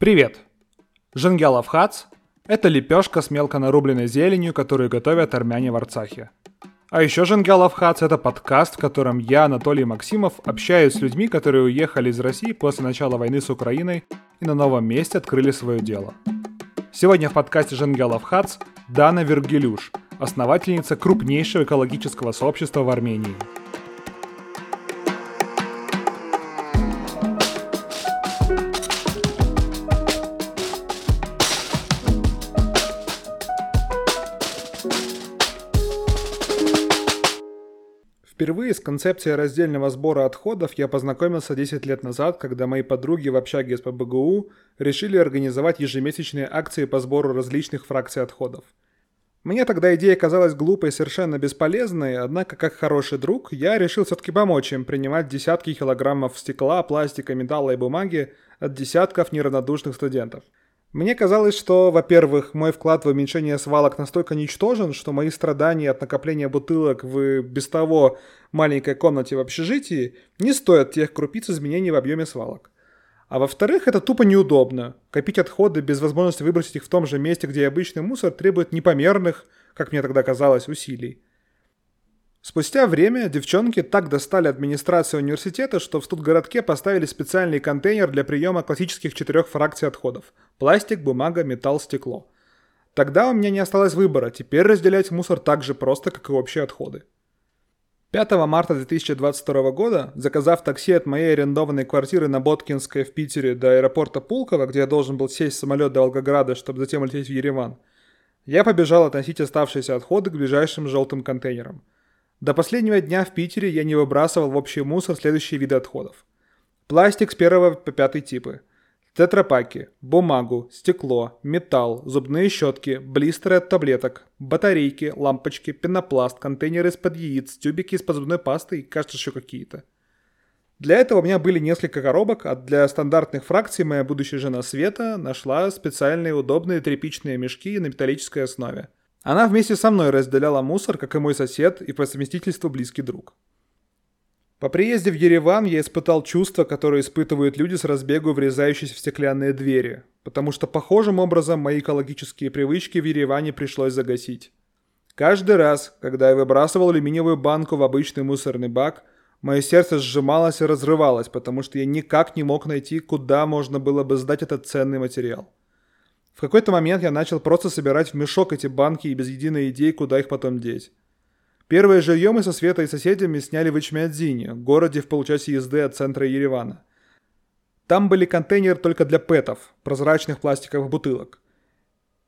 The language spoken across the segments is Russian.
Привет! Женгялов хац – это лепешка с мелко нарубленной зеленью, которую готовят армяне в Арцахе. А еще Женгялов хац – это подкаст, в котором я, Анатолий Максимов, общаюсь с людьми, которые уехали из России после начала войны с Украиной и на новом месте открыли свое дело. Сегодня в подкасте Женгялов хац Дана Вергелюш, основательница крупнейшего экологического сообщества в Армении – Впервые с концепцией раздельного сбора отходов я познакомился 10 лет назад, когда мои подруги в общаге СПБГУ решили организовать ежемесячные акции по сбору различных фракций отходов. Мне тогда идея казалась глупой и совершенно бесполезной, однако как хороший друг я решил все-таки помочь им принимать десятки килограммов стекла, пластика, металла и бумаги от десятков неравнодушных студентов – мне казалось, что, во-первых, мой вклад в уменьшение свалок настолько ничтожен, что мои страдания от накопления бутылок в без того маленькой комнате в общежитии не стоят тех крупиц изменений в объеме свалок. А во-вторых, это тупо неудобно. Копить отходы без возможности выбросить их в том же месте, где и обычный мусор, требует непомерных, как мне тогда казалось, усилий. Спустя время девчонки так достали администрацию университета, что в студгородке поставили специальный контейнер для приема классических четырех фракций отходов – пластик, бумага, металл, стекло. Тогда у меня не осталось выбора, теперь разделять мусор так же просто, как и общие отходы. 5 марта 2022 года, заказав такси от моей арендованной квартиры на Боткинской в Питере до аэропорта Пулково, где я должен был сесть в самолет до Волгограда, чтобы затем лететь в Ереван, я побежал относить оставшиеся отходы к ближайшим желтым контейнерам – до последнего дня в Питере я не выбрасывал в общий мусор следующие виды отходов. Пластик с первого по пятый типы. Тетрапаки, бумагу, стекло, металл, зубные щетки, блистеры от таблеток, батарейки, лампочки, пенопласт, контейнеры из-под яиц, тюбики из-под зубной пасты и, кажется, еще какие-то. Для этого у меня были несколько коробок, а для стандартных фракций моя будущая жена Света нашла специальные удобные тряпичные мешки на металлической основе – она вместе со мной разделяла мусор, как и мой сосед и по совместительству близкий друг. По приезде в Ереван я испытал чувство, которое испытывают люди с разбегу, врезающиеся в стеклянные двери, потому что похожим образом мои экологические привычки в Ереване пришлось загасить. Каждый раз, когда я выбрасывал алюминиевую банку в обычный мусорный бак, мое сердце сжималось и разрывалось, потому что я никак не мог найти, куда можно было бы сдать этот ценный материал. В какой-то момент я начал просто собирать в мешок эти банки и без единой идеи, куда их потом деть. Первое жилье мы со Светой и соседями сняли в Ичмиадзине, городе в получасе езды от центра Еревана. Там были контейнеры только для пэтов, прозрачных пластиковых бутылок.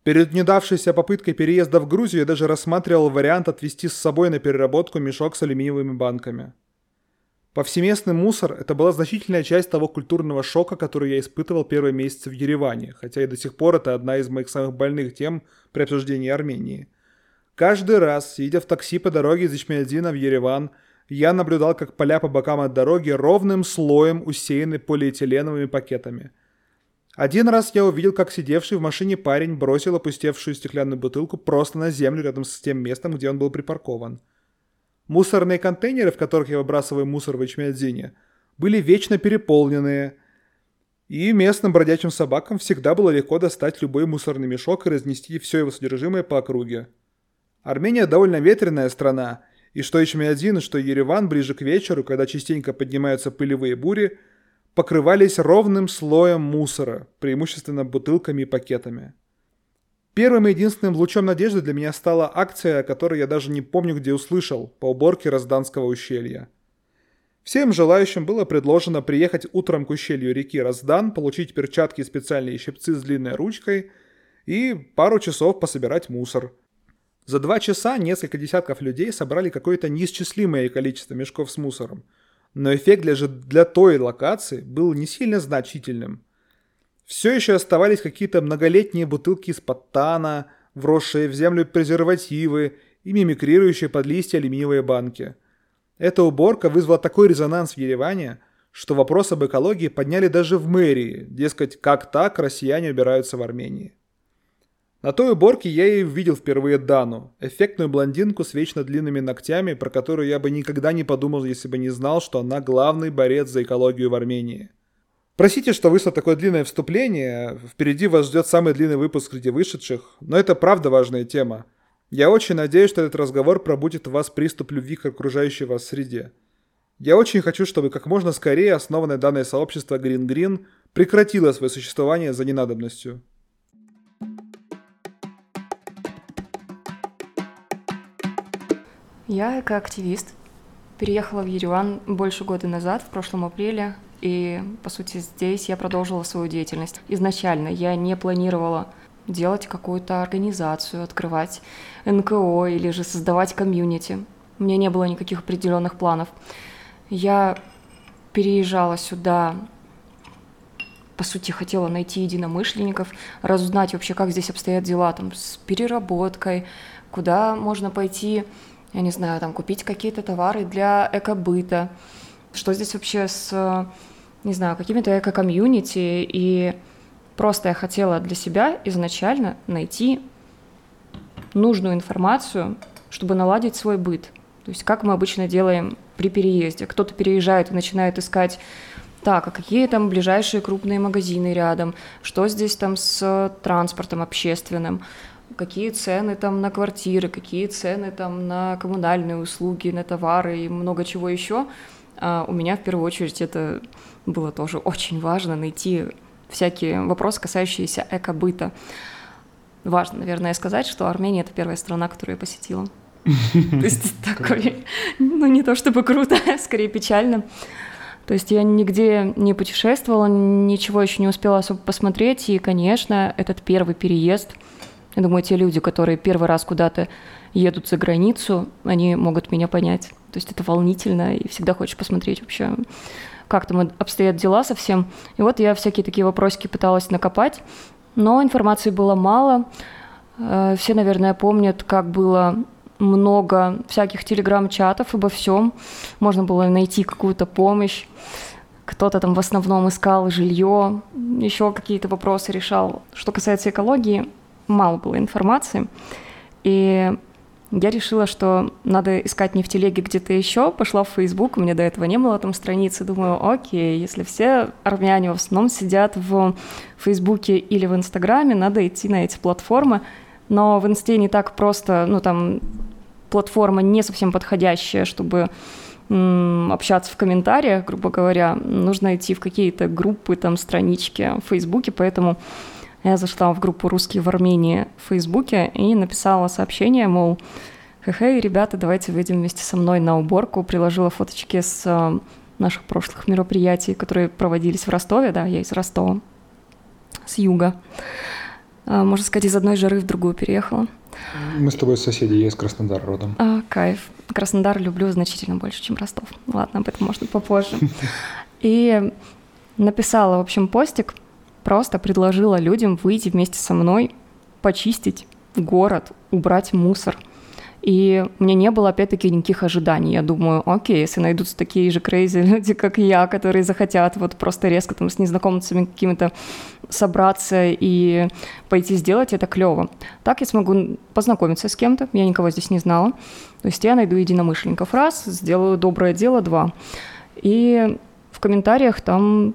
Перед недавшейся попыткой переезда в Грузию я даже рассматривал вариант отвезти с собой на переработку мешок с алюминиевыми банками. Повсеместный мусор – это была значительная часть того культурного шока, который я испытывал первые месяцы в Ереване, хотя и до сих пор это одна из моих самых больных тем при обсуждении Армении. Каждый раз, сидя в такси по дороге из Ичмиадзина в Ереван, я наблюдал, как поля по бокам от дороги ровным слоем усеяны полиэтиленовыми пакетами. Один раз я увидел, как сидевший в машине парень бросил опустевшую стеклянную бутылку просто на землю рядом с тем местом, где он был припаркован – Мусорные контейнеры, в которых я выбрасываю мусор в Ичмиадзине, были вечно переполненные, и местным бродячим собакам всегда было легко достать любой мусорный мешок и разнести все его содержимое по округе. Армения довольно ветреная страна, и что Ичмиадзин, что Ереван ближе к вечеру, когда частенько поднимаются пылевые бури, покрывались ровным слоем мусора, преимущественно бутылками и пакетами. Первым и единственным лучом надежды для меня стала акция, о которой я даже не помню, где услышал, по уборке Разданского ущелья. Всем желающим было предложено приехать утром к ущелью реки Раздан, получить перчатки и специальные щипцы с длинной ручкой и пару часов пособирать мусор. За два часа несколько десятков людей собрали какое-то неисчислимое количество мешков с мусором. Но эффект для, же для той локации был не сильно значительным – все еще оставались какие-то многолетние бутылки из-под вросшие в землю презервативы и мимикрирующие под листья алюминиевые банки. Эта уборка вызвала такой резонанс в Ереване, что вопрос об экологии подняли даже в мэрии, дескать, как так россияне убираются в Армении. На той уборке я и увидел впервые Дану, эффектную блондинку с вечно длинными ногтями, про которую я бы никогда не подумал, если бы не знал, что она главный борец за экологию в Армении – Простите, что вышло такое длинное вступление. Впереди вас ждет самый длинный выпуск среди вышедших, но это правда важная тема. Я очень надеюсь, что этот разговор пробудет в вас приступ любви к окружающей вас среде. Я очень хочу, чтобы как можно скорее основанное данное сообщество Green Green прекратило свое существование за ненадобностью. Я экоактивист. Переехала в Ереван больше года назад, в прошлом апреле, и, по сути, здесь я продолжила свою деятельность. Изначально я не планировала делать какую-то организацию, открывать НКО или же создавать комьюнити. У меня не было никаких определенных планов. Я переезжала сюда, по сути, хотела найти единомышленников, разузнать вообще, как здесь обстоят дела там, с переработкой, куда можно пойти, я не знаю, там, купить какие-то товары для экобыта, что здесь вообще с не знаю, какими-то эко-комьюнити, и просто я хотела для себя изначально найти нужную информацию, чтобы наладить свой быт. То есть как мы обычно делаем при переезде. Кто-то переезжает и начинает искать так, а какие там ближайшие крупные магазины рядом, что здесь там с транспортом общественным, какие цены там на квартиры, какие цены там на коммунальные услуги, на товары и много чего еще. А у меня в первую очередь это было тоже очень важно найти всякие вопросы, касающиеся эко-быта. Важно, наверное, сказать, что Армения — это первая страна, которую я посетила. То есть такой, ну не то чтобы круто, скорее печально. То есть я нигде не путешествовала, ничего еще не успела особо посмотреть, и, конечно, этот первый переезд, я думаю, те люди, которые первый раз куда-то едут за границу, они могут меня понять. То есть это волнительно, и всегда хочешь посмотреть вообще, как там обстоят дела совсем. И вот я всякие такие вопросики пыталась накопать, но информации было мало. Э, все, наверное, помнят, как было много всяких телеграм-чатов обо всем. Можно было найти какую-то помощь. Кто-то там в основном искал жилье, еще какие-то вопросы решал. Что касается экологии, мало было информации. И я решила, что надо искать не в телеге где-то еще, пошла в Facebook, у меня до этого не было там страницы, думаю, окей, если все армяне в основном сидят в Фейсбуке или в Инстаграме, надо идти на эти платформы, но в Инсте не так просто, ну там платформа не совсем подходящая, чтобы общаться в комментариях, грубо говоря, нужно идти в какие-то группы, там, странички в Фейсбуке, поэтому я зашла в группу «Русские в Армении» в Фейсбуке и написала сообщение, мол, хе-хей, ребята, давайте выйдем вместе со мной на уборку. Приложила фоточки с э, наших прошлых мероприятий, которые проводились в Ростове. Да, я из Ростова, с юга. А, можно сказать, из одной жары в другую переехала. Мы с тобой соседи, я из Краснодара родом. А, кайф. Краснодар люблю значительно больше, чем Ростов. Ладно, об этом можно попозже. И написала, в общем, постик Просто предложила людям выйти вместе со мной, почистить город, убрать мусор. И меня не было, опять-таки, никаких ожиданий. Я думаю, окей, если найдутся такие же крейзи люди, как я, которые захотят вот просто резко там с незнакомцами какими-то собраться и пойти сделать, это клево. Так я смогу познакомиться с кем-то, я никого здесь не знала. То есть я найду единомышленников раз, сделаю доброе дело два. И в комментариях там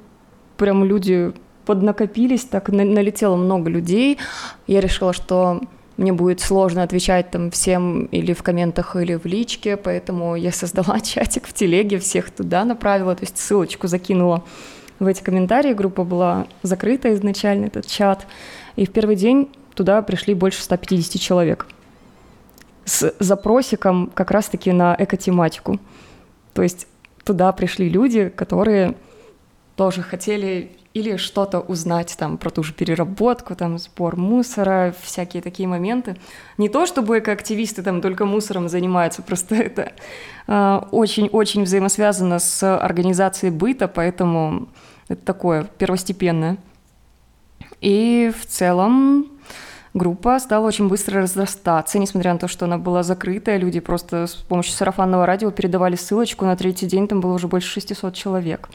прям люди поднакопились, так налетело много людей. Я решила, что мне будет сложно отвечать там всем или в комментах, или в личке, поэтому я создала чатик в телеге, всех туда направила, то есть ссылочку закинула в эти комментарии. Группа была закрыта изначально, этот чат. И в первый день туда пришли больше 150 человек с запросиком как раз-таки на экотематику. То есть туда пришли люди, которые тоже хотели или что-то узнать там про ту же переработку, там сбор мусора, всякие такие моменты. Не то, чтобы экоактивисты там только мусором занимаются, просто это а, очень-очень э, взаимосвязано с организацией быта, поэтому это такое первостепенное. И в целом группа стала очень быстро разрастаться, несмотря на то, что она была закрытая, люди просто с помощью сарафанного радио передавали ссылочку, на третий день там было уже больше 600 человек.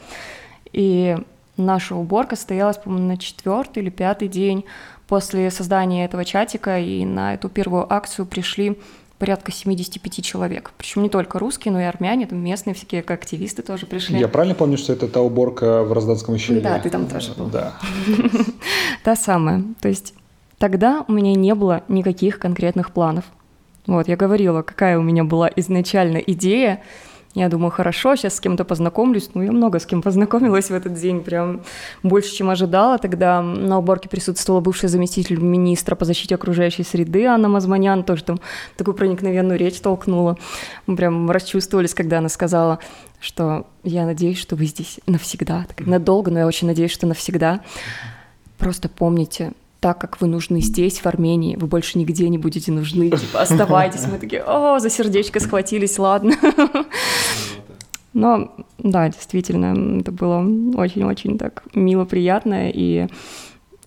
И Наша уборка состоялась, по-моему, на четвертый или пятый день после создания этого чатика, и на эту первую акцию пришли порядка 75 человек. Причем не только русские, но и армяне, там местные всякие активисты тоже пришли. Я правильно помню, что это та уборка в Розданском ущелье? Да, ты там тоже был. Да. Та самая. То есть тогда у меня не было никаких конкретных планов. Вот, я говорила, какая у меня была изначально идея, я думаю, хорошо, сейчас с кем-то познакомлюсь. Ну, я много с кем познакомилась в этот день, прям больше, чем ожидала. Тогда на уборке присутствовала бывшая заместитель министра по защите окружающей среды Анна Мазманян, тоже там такую проникновенную речь толкнула. Мы прям расчувствовались, когда она сказала, что я надеюсь, что вы здесь навсегда. Так, надолго, но я очень надеюсь, что навсегда. Просто помните, так как вы нужны здесь, в Армении, вы больше нигде не будете нужны, типа, оставайтесь. Мы такие, о, за сердечко схватились, ладно. Но, да, действительно, это было очень-очень так мило, приятно, и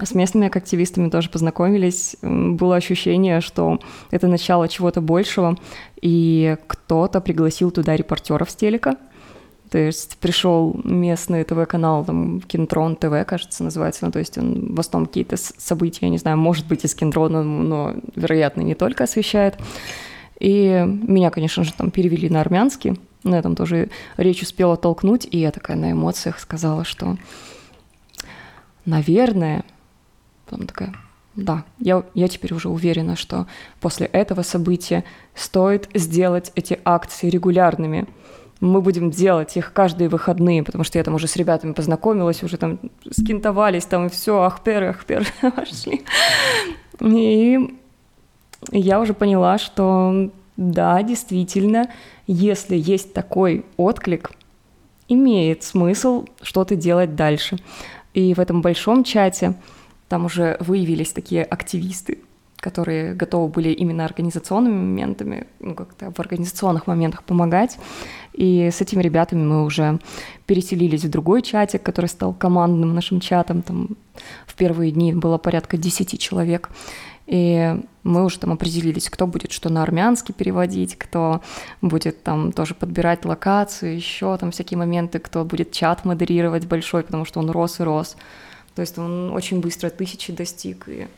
с местными активистами тоже познакомились. Было ощущение, что это начало чего-то большего, и кто-то пригласил туда репортеров с телека, то есть пришел местный ТВ-канал, там, Кинтрон ТВ, кажется, называется, ну, то есть он в основном какие-то события, я не знаю, может быть, из Кинтрона, но, вероятно, не только освещает. И меня, конечно же, там перевели на армянский, на этом тоже речь успела толкнуть, и я такая на эмоциях сказала, что, наверное, потом такая, да, я, я теперь уже уверена, что после этого события стоит сделать эти акции регулярными, мы будем делать их каждые выходные, потому что я там уже с ребятами познакомилась, уже там скинтовались, там и все, ахпер, ахпер, пошли. И я уже поняла, что да, действительно, если есть такой отклик, имеет смысл что-то делать дальше. И в этом большом чате там уже выявились такие активисты, которые готовы были именно организационными моментами, ну, как-то в организационных моментах помогать. И с этими ребятами мы уже переселились в другой чатик, который стал командным нашим чатом. Там в первые дни было порядка 10 человек. И мы уже там определились, кто будет что на армянский переводить, кто будет там тоже подбирать локацию, еще там всякие моменты, кто будет чат модерировать большой, потому что он рос и рос. То есть он очень быстро тысячи достиг. И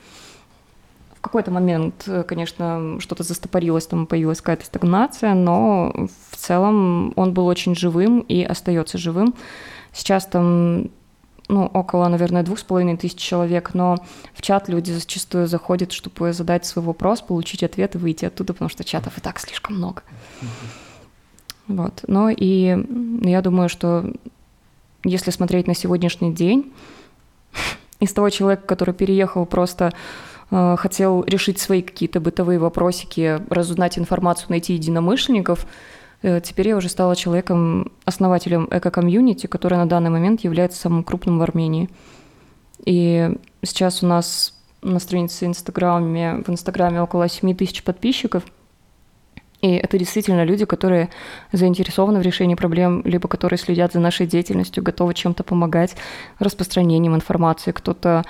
в какой-то момент, э, конечно, что-то застопорилось, там появилась какая-то стагнация, но в целом он был очень живым и остается живым. Сейчас там ну, около, наверное, двух с половиной тысяч человек, но в чат люди зачастую заходят, чтобы задать свой вопрос, получить ответ и выйти оттуда, потому что чатов и так слишком много. Вот. Ну и я думаю, что если смотреть на сегодняшний день, из того человека, который переехал просто Э, хотел решить свои какие-то бытовые вопросики, разузнать информацию, найти единомышленников. Э, теперь я уже стала человеком, основателем эко-комьюнити, который на данный момент является самым крупным в Армении. И сейчас у нас на странице Инстаграме, в Инстаграме около 7 тысяч подписчиков – и это действительно люди, которые заинтересованы в решении проблем, либо которые следят за нашей деятельностью, готовы чем-то помогать, распространением информации. Кто-то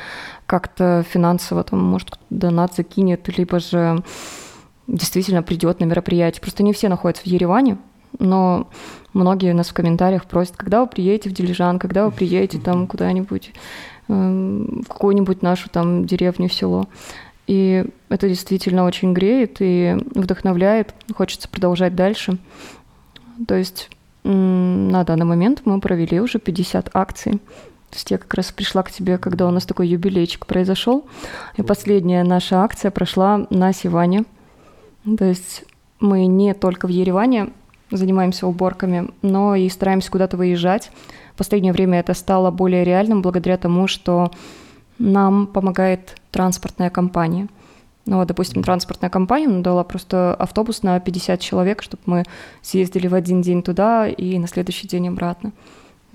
как-то финансово, там, может, донат закинет, либо же действительно придет на мероприятие. Просто не все находятся в Ереване, но многие нас в комментариях просят, когда вы приедете в Дилижан, когда вы приедете там куда-нибудь, эм, в какую-нибудь нашу там деревню, село. И это действительно очень греет и вдохновляет. Хочется продолжать дальше. То есть на данный момент мы провели уже 50 акций. То есть я как раз пришла к тебе, когда у нас такой юбилейчик произошел. И последняя наша акция прошла на Сиване. То есть мы не только в Ереване занимаемся уборками, но и стараемся куда-то выезжать. В последнее время это стало более реальным благодаря тому, что нам помогает транспортная компания. Ну, вот, допустим, транспортная компания нам дала просто автобус на 50 человек, чтобы мы съездили в один день туда и на следующий день обратно.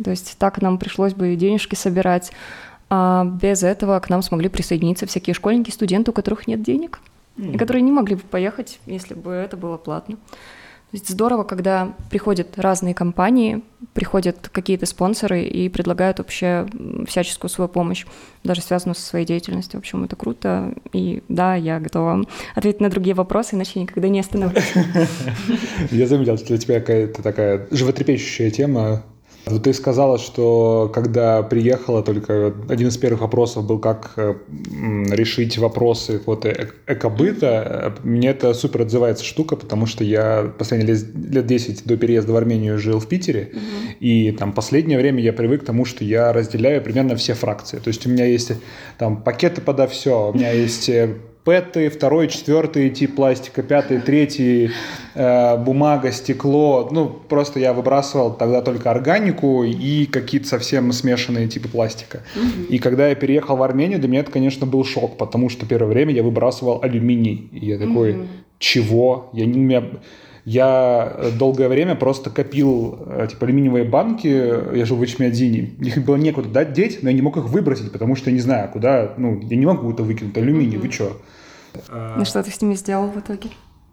То есть так нам пришлось бы денежки собирать, а без этого к нам смогли присоединиться всякие школьники, студенты, у которых нет денег, mm. и которые не могли бы поехать, если бы это было платно. То есть здорово, когда приходят разные компании, приходят какие-то спонсоры и предлагают вообще всяческую свою помощь, даже связанную со своей деятельностью. В общем, это круто. И да, я готова ответить на другие вопросы, иначе никогда не остановлюсь. Я заметил, что для тебя какая-то такая животрепещущая тема Вот ты сказала, что когда приехала, только один из первых вопросов был, как э, решить вопросы вот э экобыта. Мне это супер отзывается штука, потому что я последние лет, лет 10 до переезда в Армению жил в Питере, угу. и там последнее время я привык к тому, что я разделяю примерно все фракции. То есть у меня есть там пакеты подо все, у меня есть э, пэты, второй, четвертый тип пластика, пятый, третий э, бумага, стекло. Ну, просто я выбрасывал тогда только органику и какие-то совсем смешанные типы пластика. Угу. И когда я переехал в Армению, для меня это, конечно, был шок, потому что первое время я выбрасывал алюминий. И я такой, угу. чего? Я не... Меня... Я долгое время просто копил э, типа алюминиевые банки, я жил в Ичмиадзине, их было некуда дать деть, но я не мог их выбросить, потому что я не знаю, куда, ну, я не могу это выкинуть, алюминий, mm-hmm. вы что? Ну что ты с ними сделал в итоге?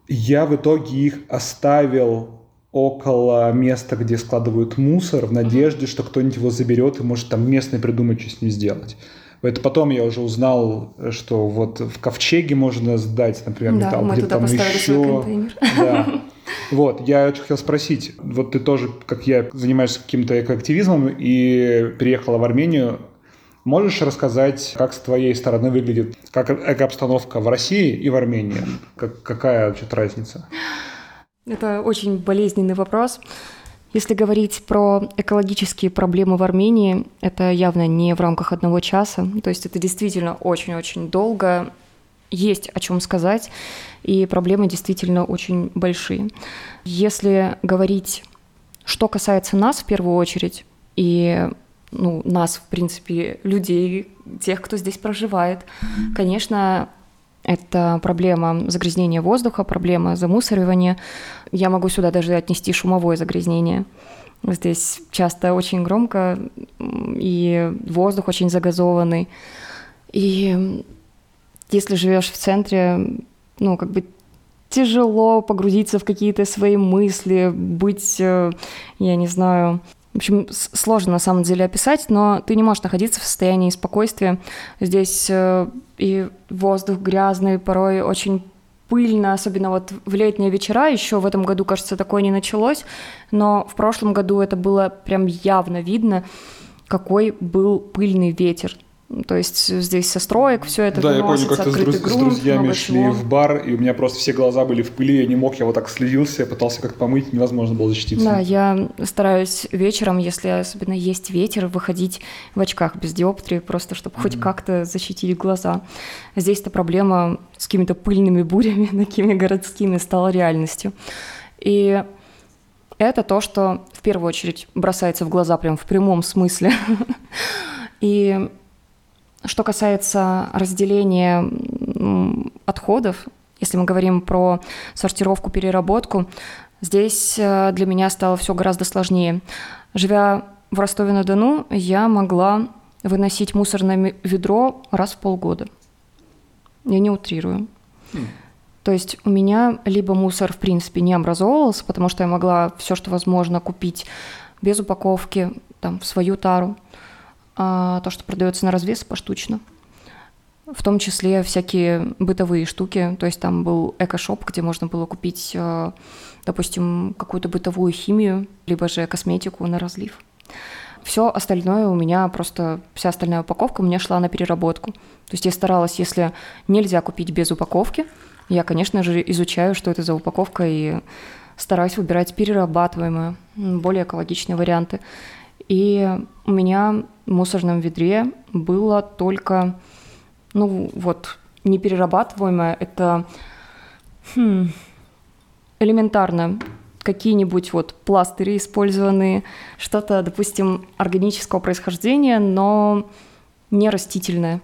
Я в итоге их оставил около места, где складывают мусор, в надежде, что кто-нибудь его заберет и может там местный придумать, что с ним сделать. Это потом я уже узнал, что вот в ковчеге можно сдать, например, да, металл, мы где там еще. Да. Вот, я очень хотел спросить, вот ты тоже, как я, занимаешься каким-то экоактивизмом и переехала в Армению. Можешь рассказать, как с твоей стороны выглядит, как экообстановка в России и в Армении? Как, какая вообще разница? Это очень болезненный вопрос. Если говорить про экологические проблемы в Армении, это явно не в рамках одного часа. То есть это действительно очень-очень долго. Есть о чем сказать, и проблемы действительно очень большие. Если говорить, что касается нас в первую очередь, и ну, нас, в принципе, людей, тех, кто здесь проживает. Конечно, это проблема загрязнения воздуха, проблема замусоривания. Я могу сюда даже отнести шумовое загрязнение. Здесь часто очень громко, и воздух очень загазованный. И если живешь в центре, ну, как бы тяжело погрузиться в какие-то свои мысли, быть, э, я не знаю, в общем, сложно на самом деле описать, но ты не можешь находиться в состоянии спокойствия. Здесь э, и воздух грязный, порой очень пыльно, особенно вот в летние вечера. Еще в этом году, кажется, такое не началось, но в прошлом году это было прям явно видно, какой был пыльный ветер. То есть здесь со строек все это Да, я помню, как то с, друз- грунт, с друзьями шли чего. в бар, и у меня просто все глаза были в пыли, я не мог, я вот так следился, я пытался как помыть, невозможно было защититься. Да, я стараюсь вечером, если особенно есть ветер, выходить в очках без диоптрии, просто чтобы mm-hmm. хоть как-то защитить глаза. Здесь эта проблема с какими-то пыльными бурями, такими городскими, стала реальностью. И это то, что в первую очередь бросается в глаза прям в прямом смысле. И что касается разделения отходов, если мы говорим про сортировку, переработку, здесь э, для меня стало все гораздо сложнее. Живя в Ростове-на-Дону, я могла выносить мусорное ведро раз в полгода. Я не утрирую. Mm. То есть у меня либо мусор в принципе не образовывался, потому что я могла все, что возможно, купить без упаковки, там, в свою тару – то, что продается на развес поштучно. В том числе всякие бытовые штуки. То есть там был эко-шоп, где можно было купить, а, допустим, какую-то бытовую химию, либо же косметику на разлив. Все остальное у меня просто, вся остальная упаковка у меня шла на переработку. То есть я старалась, если нельзя купить без упаковки, я, конечно же, изучаю, что это за упаковка, и стараюсь выбирать перерабатываемые, более экологичные варианты. И у меня в мусорном ведре было только, ну вот, неперерабатываемое, это хм, элементарно какие-нибудь вот пластыри использованные, что-то, допустим, органического происхождения, но не растительное,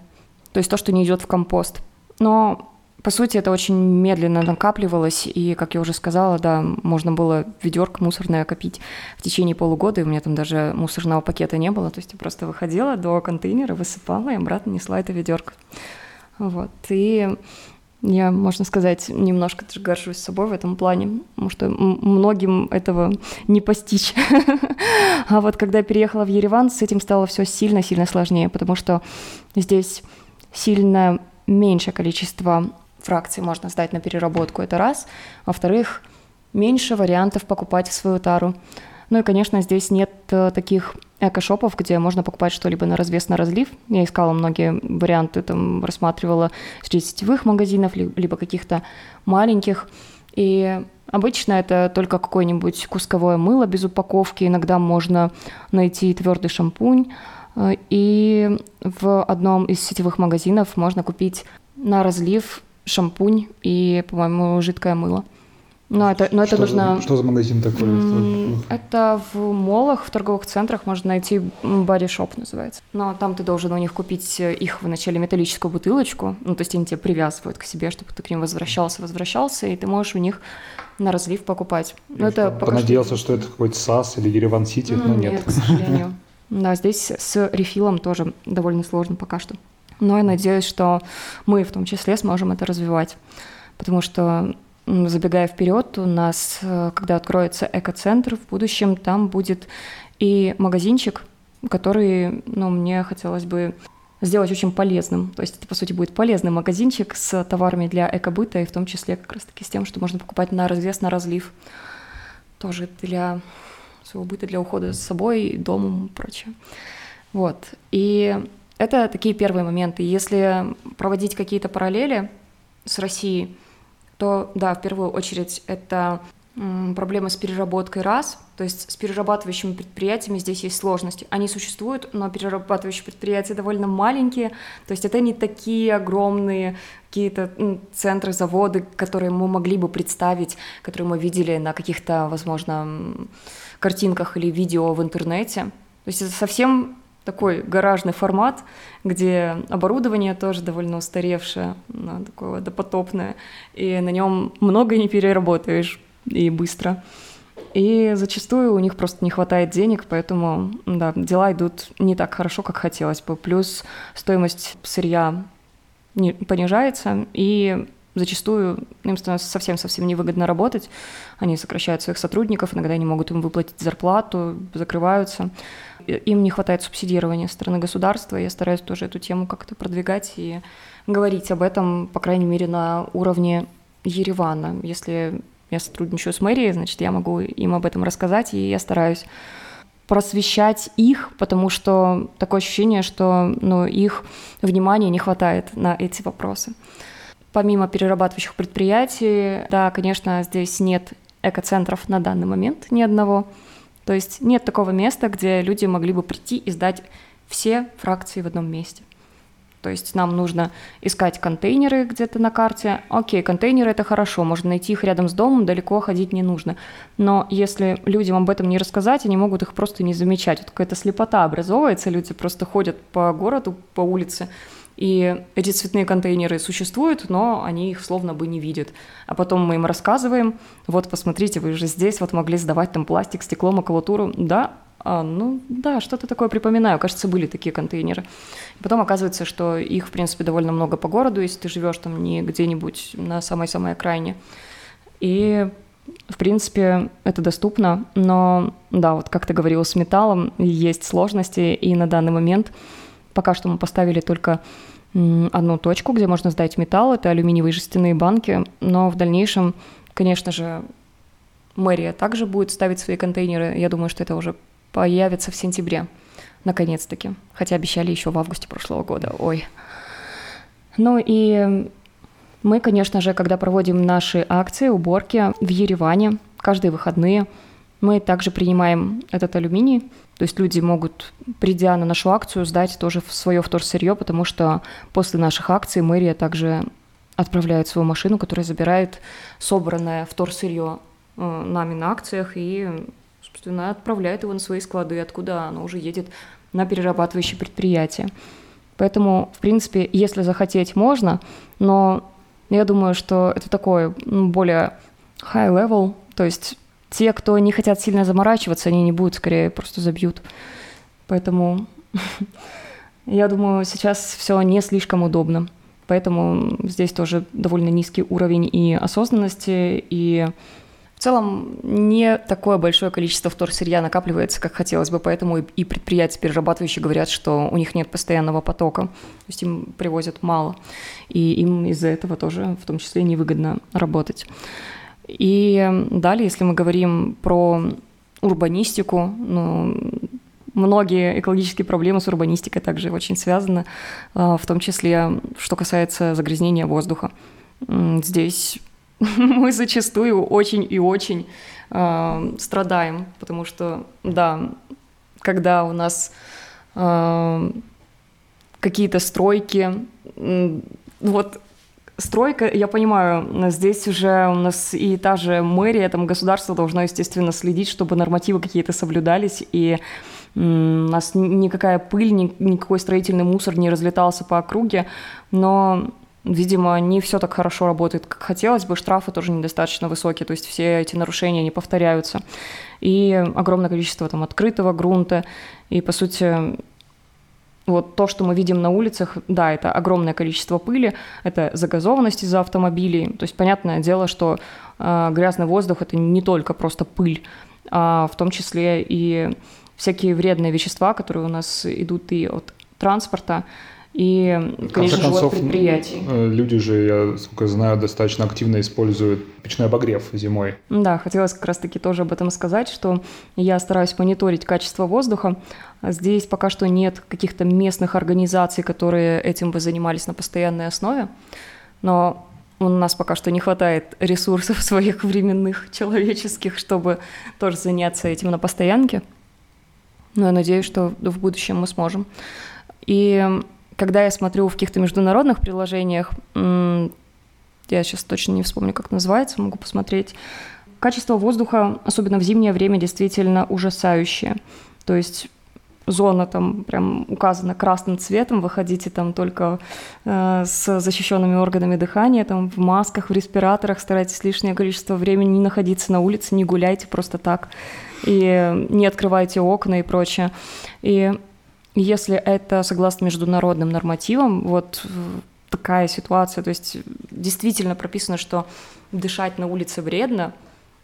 то есть то, что не идет в компост. Но по сути, это очень медленно накапливалось, и, как я уже сказала, да, можно было ведерко мусорное копить в течение полугода, и у меня там даже мусорного пакета не было, то есть я просто выходила до контейнера, высыпала и обратно несла это ведерко. Вот, и я, можно сказать, немножко даже горжусь собой в этом плане, потому что многим этого не постичь. А вот когда переехала в Ереван, с этим стало все сильно-сильно сложнее, потому что здесь сильно меньшее количество фракций можно сдать на переработку, это раз. Во-вторых, меньше вариантов покупать в свою тару. Ну и, конечно, здесь нет э, таких эко-шопов, где можно покупать что-либо на развес, на разлив. Я искала многие варианты, там рассматривала среди сетевых магазинов, либо каких-то маленьких. И обычно это только какое-нибудь кусковое мыло без упаковки. Иногда можно найти твердый шампунь. Э, и в одном из сетевых магазинов можно купить на разлив шампунь и, по-моему, жидкое мыло. Но это, но это что нужно... За, что за магазин такой? Это в молах, в торговых центрах можно найти Body Shop называется. Но там ты должен у них купить э, их вначале металлическую бутылочку, ну то есть они тебя привязывают к себе, чтобы ты к ним возвращался, возвращался, и ты можешь у них на разлив покупать. Но это понадеялся, что... что это какой-то САС или Ереван Сити, но нет. Нет, к сожалению. Да, здесь с рефилом тоже довольно сложно пока что. Но я надеюсь, что мы в том числе сможем это развивать. Потому что забегая вперед, у нас, э, когда откроется экоцентр в будущем, там будет и магазинчик, который, ну, мне хотелось бы сделать очень полезным. То есть это, по сути, будет полезный магазинчик с товарами для экобыта, и в том числе как раз-таки с тем, что можно покупать на развес, на разлив. Тоже для своего быта, для ухода с собой, домом и прочее. Вот. И это такие первые моменты. Если проводить какие-то параллели с Россией, то да, в первую очередь это проблемы с переработкой раз, то есть с перерабатывающими предприятиями здесь есть сложности. Они существуют, но перерабатывающие предприятия довольно маленькие, то есть это не такие огромные какие-то центры, заводы, которые мы могли бы представить, которые мы видели на каких-то, возможно, картинках или видео в интернете. То есть это совсем такой гаражный формат, где оборудование тоже довольно устаревшее, такое допотопное, и на нем много не переработаешь и быстро. И зачастую у них просто не хватает денег, поэтому да, дела идут не так хорошо, как хотелось бы. Плюс стоимость сырья не, понижается, и зачастую им становится совсем-совсем невыгодно работать. Они сокращают своих сотрудников, иногда не могут им выплатить зарплату, закрываются им не хватает субсидирования со стороны государства. Я стараюсь тоже эту тему как-то продвигать и говорить об этом, по крайней мере, на уровне Еревана. Если я сотрудничаю с мэрией, значит, я могу им об этом рассказать, и я стараюсь просвещать их, потому что такое ощущение, что ну, их внимания не хватает на эти вопросы. Помимо перерабатывающих предприятий, да, конечно, здесь нет экоцентров на данный момент ни одного. То есть нет такого места, где люди могли бы прийти и сдать все фракции в одном месте. То есть нам нужно искать контейнеры где-то на карте. Окей, контейнеры это хорошо, можно найти их рядом с домом, далеко ходить не нужно. Но если людям об этом не рассказать, они могут их просто не замечать. Вот какая-то слепота образовывается, люди просто ходят по городу, по улице, и эти цветные контейнеры существуют, но они их словно бы не видят. А потом мы им рассказываем, вот посмотрите, вы же здесь вот могли сдавать там пластик, стекло, макулатуру. Да, а, ну да, что-то такое припоминаю. Кажется, были такие контейнеры. Потом оказывается, что их, в принципе, довольно много по городу, если ты живешь там не где-нибудь на самой-самой окраине. И в принципе, это доступно, но да, вот как ты говорил, с металлом есть сложности, и на данный момент Пока что мы поставили только одну точку, где можно сдать металл, это алюминиевые жестяные банки, но в дальнейшем, конечно же, мэрия также будет ставить свои контейнеры. Я думаю, что это уже появится в сентябре, наконец-таки. Хотя обещали еще в августе прошлого года. Ой. Ну и мы, конечно же, когда проводим наши акции, уборки в Ереване, каждые выходные, мы также принимаем этот алюминий, то есть люди могут, придя на нашу акцию, сдать тоже свое вторсырье, потому что после наших акций мэрия также отправляет свою машину, которая забирает собранное вторсырье э, нами на акциях и, собственно, отправляет его на свои склады, откуда оно уже едет на перерабатывающие предприятия. Поэтому, в принципе, если захотеть, можно, но я думаю, что это такой более high level, то есть те, кто не хотят сильно заморачиваться, они не будут, скорее просто забьют. Поэтому я думаю, сейчас все не слишком удобно. Поэтому здесь тоже довольно низкий уровень и осознанности, и в целом не такое большое количество вторсырья накапливается, как хотелось бы, поэтому и предприятия перерабатывающие говорят, что у них нет постоянного потока, то есть им привозят мало, и им из-за этого тоже в том числе невыгодно работать. И далее, если мы говорим про урбанистику. Ну, многие экологические проблемы с урбанистикой также очень связаны, в том числе, что касается загрязнения воздуха. Здесь мы зачастую очень и очень э, страдаем, потому что, да, когда у нас э, какие-то стройки, э, вот стройка, я понимаю, здесь уже у нас и та же мэрия, там государство должно, естественно, следить, чтобы нормативы какие-то соблюдались, и у нас никакая пыль, никакой строительный мусор не разлетался по округе, но Видимо, не все так хорошо работает, как хотелось бы. Штрафы тоже недостаточно высокие, то есть все эти нарушения не повторяются. И огромное количество там открытого грунта. И, по сути, вот то, что мы видим на улицах, да, это огромное количество пыли, это загазованность из-за автомобилей. То есть понятное дело, что э, грязный воздух это не только просто пыль, а в том числе и всякие вредные вещества, которые у нас идут и от транспорта, и, конечно же, концов, предприятий. Э, люди же, я сколько знаю, достаточно активно используют печной обогрев зимой. Да, хотелось как раз-таки тоже об этом сказать, что я стараюсь мониторить качество воздуха. Здесь пока что нет каких-то местных организаций, которые этим бы занимались на постоянной основе, но у нас пока что не хватает ресурсов своих временных, человеческих, чтобы тоже заняться этим на постоянке. Но я надеюсь, что в будущем мы сможем. И когда я смотрю в каких-то международных приложениях, я сейчас точно не вспомню, как называется, могу посмотреть, качество воздуха, особенно в зимнее время, действительно ужасающее. То есть зона там прям указана красным цветом, выходите там только э, с защищенными органами дыхания, там в масках, в респираторах, старайтесь лишнее количество времени не находиться на улице, не гуляйте просто так, и не открывайте окна и прочее. И если это согласно международным нормативам, вот такая ситуация, то есть действительно прописано, что дышать на улице вредно,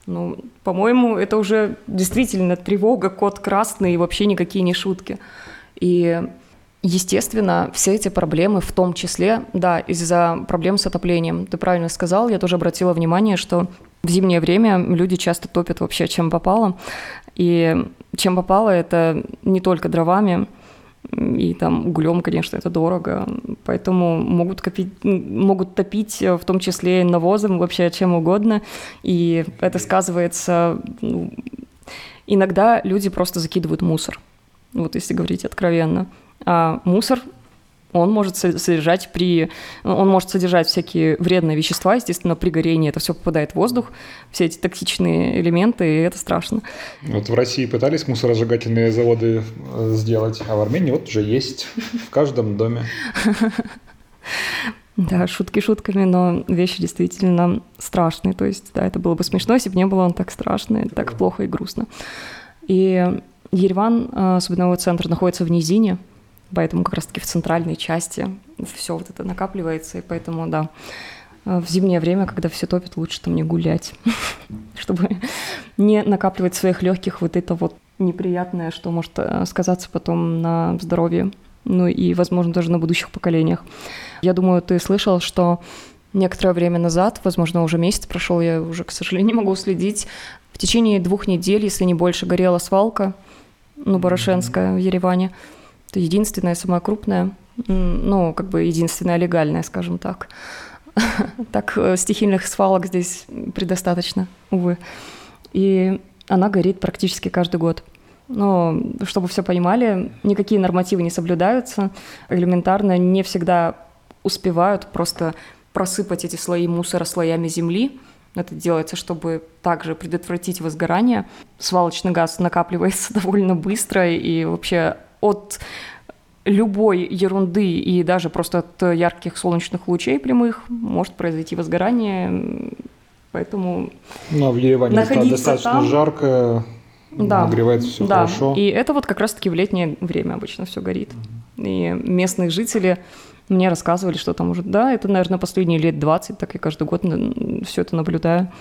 ну, по-моему, это уже действительно тревога, код красный и вообще никакие не шутки. И, естественно, все эти проблемы, в том числе, да, из-за проблем с отоплением. Ты правильно сказал, я тоже обратила внимание, что в зимнее время люди часто топят вообще чем попало. И чем попало, это не только дровами, и там углем, конечно, это дорого, поэтому могут, копить, могут топить э, в том числе навозом, вообще чем угодно, и это сказывается... Ну, иногда люди просто закидывают мусор, вот если говорить откровенно. А мусор он может содержать при, он может содержать всякие вредные вещества, естественно, при горении это все попадает в воздух, все эти токсичные элементы, и это страшно. Вот в России пытались мусоросжигательные заводы э, сделать, а в Армении вот уже есть в каждом доме. Да, шутки шутками, но вещи действительно страшные. То есть, да, это было бы смешно, если бы не было он так страшно, так плохо и грустно. И Ереван, э, особенно его центр, находится в низине, поэтому как раз-таки в центральной части все вот это накапливается, и поэтому, да, в зимнее время, когда все топит, лучше там не гулять, чтобы не накапливать своих легких вот это вот неприятное, что может э, сказаться потом на здоровье, ну и, возможно, даже на будущих поколениях. Я думаю, ты слышал, что некоторое время назад, возможно, уже месяц прошел, я уже, к сожалению, не могу следить, в течение двух недель, если не больше, горела свалка, ну, Борошенская в Ереване. Это единственная, самая крупная, ну, как бы единственная легальная, скажем так. Так э, стихийных свалок здесь предостаточно, увы. И она горит практически каждый год. Но, чтобы все понимали, никакие нормативы не соблюдаются. Элементарно не всегда успевают просто просыпать эти слои мусора слоями земли. Это делается, чтобы также предотвратить возгорание. Свалочный газ накапливается довольно быстро, и вообще от любой ерунды и даже просто от ярких солнечных лучей прямых может произойти возгорание. Поэтому ну, а в Ереване достаточно там, жарко, да, нагревается все да. хорошо. И это вот как раз-таки в летнее время обычно все горит. И местные жители мне рассказывали, что там уже, да, это, наверное, последние лет 20, так я каждый год все это наблюдаю.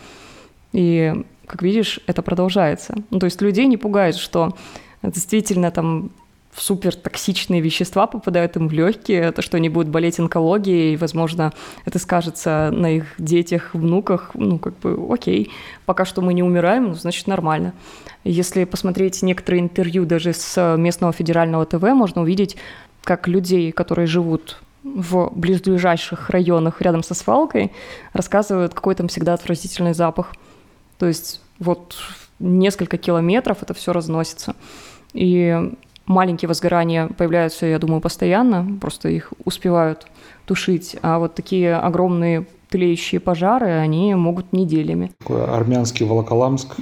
И, как видишь, это продолжается. Ну, то есть людей не пугает, что действительно там супер токсичные вещества попадают им в легкие, то, что они будут болеть онкологией, и, возможно, это скажется на их детях, внуках, ну, как бы, окей, пока что мы не умираем, ну, значит, нормально. Если посмотреть некоторые интервью даже с местного федерального ТВ, можно увидеть, как людей, которые живут в близлежащих районах рядом со свалкой, рассказывают, какой там всегда отвратительный запах. То есть вот несколько километров это все разносится. И маленькие возгорания появляются, я думаю, постоянно, просто их успевают тушить, а вот такие огромные тлеющие пожары, они могут неделями. Такой армянский Волоколамск,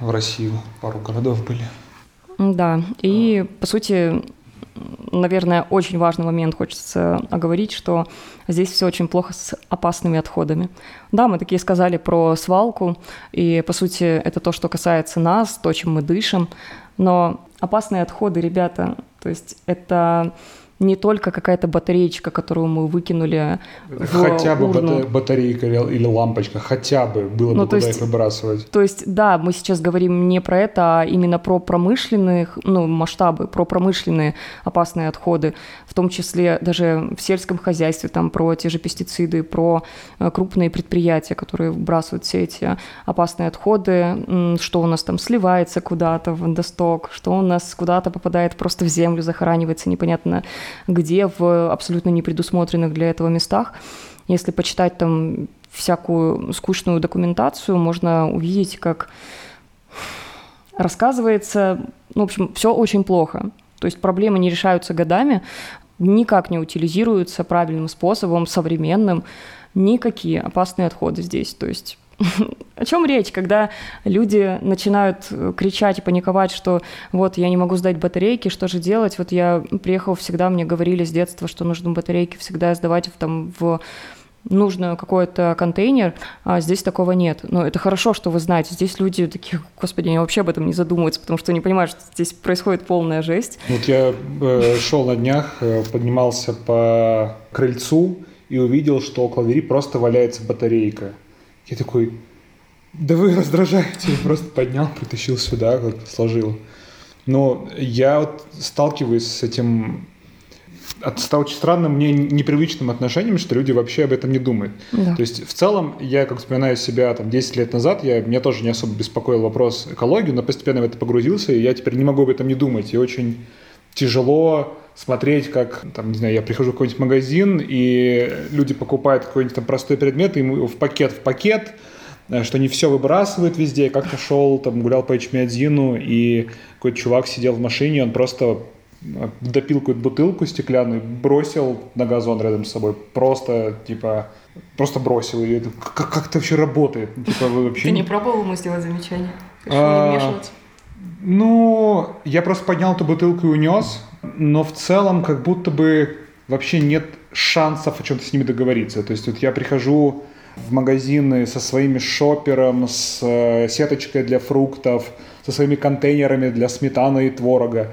в России пару городов были. Да, и по сути, наверное, очень важный момент хочется оговорить, что здесь все очень плохо с опасными отходами. Да, мы такие сказали про свалку, и по сути это то, что касается нас, то, чем мы дышим, но опасные отходы, ребята, то есть это не только какая-то батареечка, которую мы выкинули Хотя в бы урну. батарейка или лампочка, хотя бы было ну, бы куда есть, их выбрасывать. То есть, да, мы сейчас говорим не про это, а именно про промышленные ну, масштабы, про промышленные опасные отходы, в том числе даже в сельском хозяйстве, там про те же пестициды, про э, крупные предприятия, которые выбрасывают все эти опасные отходы, что у нас там сливается куда-то в эндосток, что у нас куда-то попадает просто в землю, захоранивается непонятно где в абсолютно не предусмотренных для этого местах. Если почитать там всякую скучную документацию, можно увидеть, как рассказывается, ну, в общем, все очень плохо. То есть проблемы не решаются годами, никак не утилизируются правильным способом, современным, никакие опасные отходы здесь. То есть о чем речь, когда люди начинают э, кричать и паниковать, что вот я не могу сдать батарейки, что же делать? Вот я приехал всегда, мне говорили с детства, что нужно батарейки всегда сдавать в, там, в нужный какой-то контейнер, а здесь такого нет. Но это хорошо, что вы знаете. Здесь люди такие, господи, они вообще об этом не задумываются, потому что не понимают, что здесь происходит полная жесть. Вот я э, шел на днях, э, поднимался по крыльцу и увидел, что около двери просто валяется батарейка. Я такой, да вы раздражаете. Я просто поднял, притащил сюда, как сложил. Но я вот сталкиваюсь с этим стало очень странным, мне непривычным отношением, что люди вообще об этом не думают. Да. То есть в целом, я как вспоминаю себя там 10 лет назад, я, меня тоже не особо беспокоил вопрос экологии, но постепенно в это погрузился, и я теперь не могу об этом не думать. И очень тяжело смотреть, как, там, не знаю, я прихожу в какой-нибудь магазин, и люди покупают какой-нибудь там простой предмет, и ему в пакет в пакет, э, что они все выбрасывают везде. Я как-то шел, там, гулял по Эчмиадзину, и какой-то чувак сидел в машине, он просто допил какую-то бутылку стеклянную, бросил на газон рядом с собой. Просто, типа, просто бросил. Это, как, как это вообще работает? Типа, вы вообще... Ты не пробовал ему сделать замечание? Вмешиваться? Ну, я просто поднял эту бутылку и унес но в целом как будто бы вообще нет шансов о чем-то с ними договориться. То есть вот я прихожу в магазины со своими шопером, с э, сеточкой для фруктов, со своими контейнерами для сметаны и творога.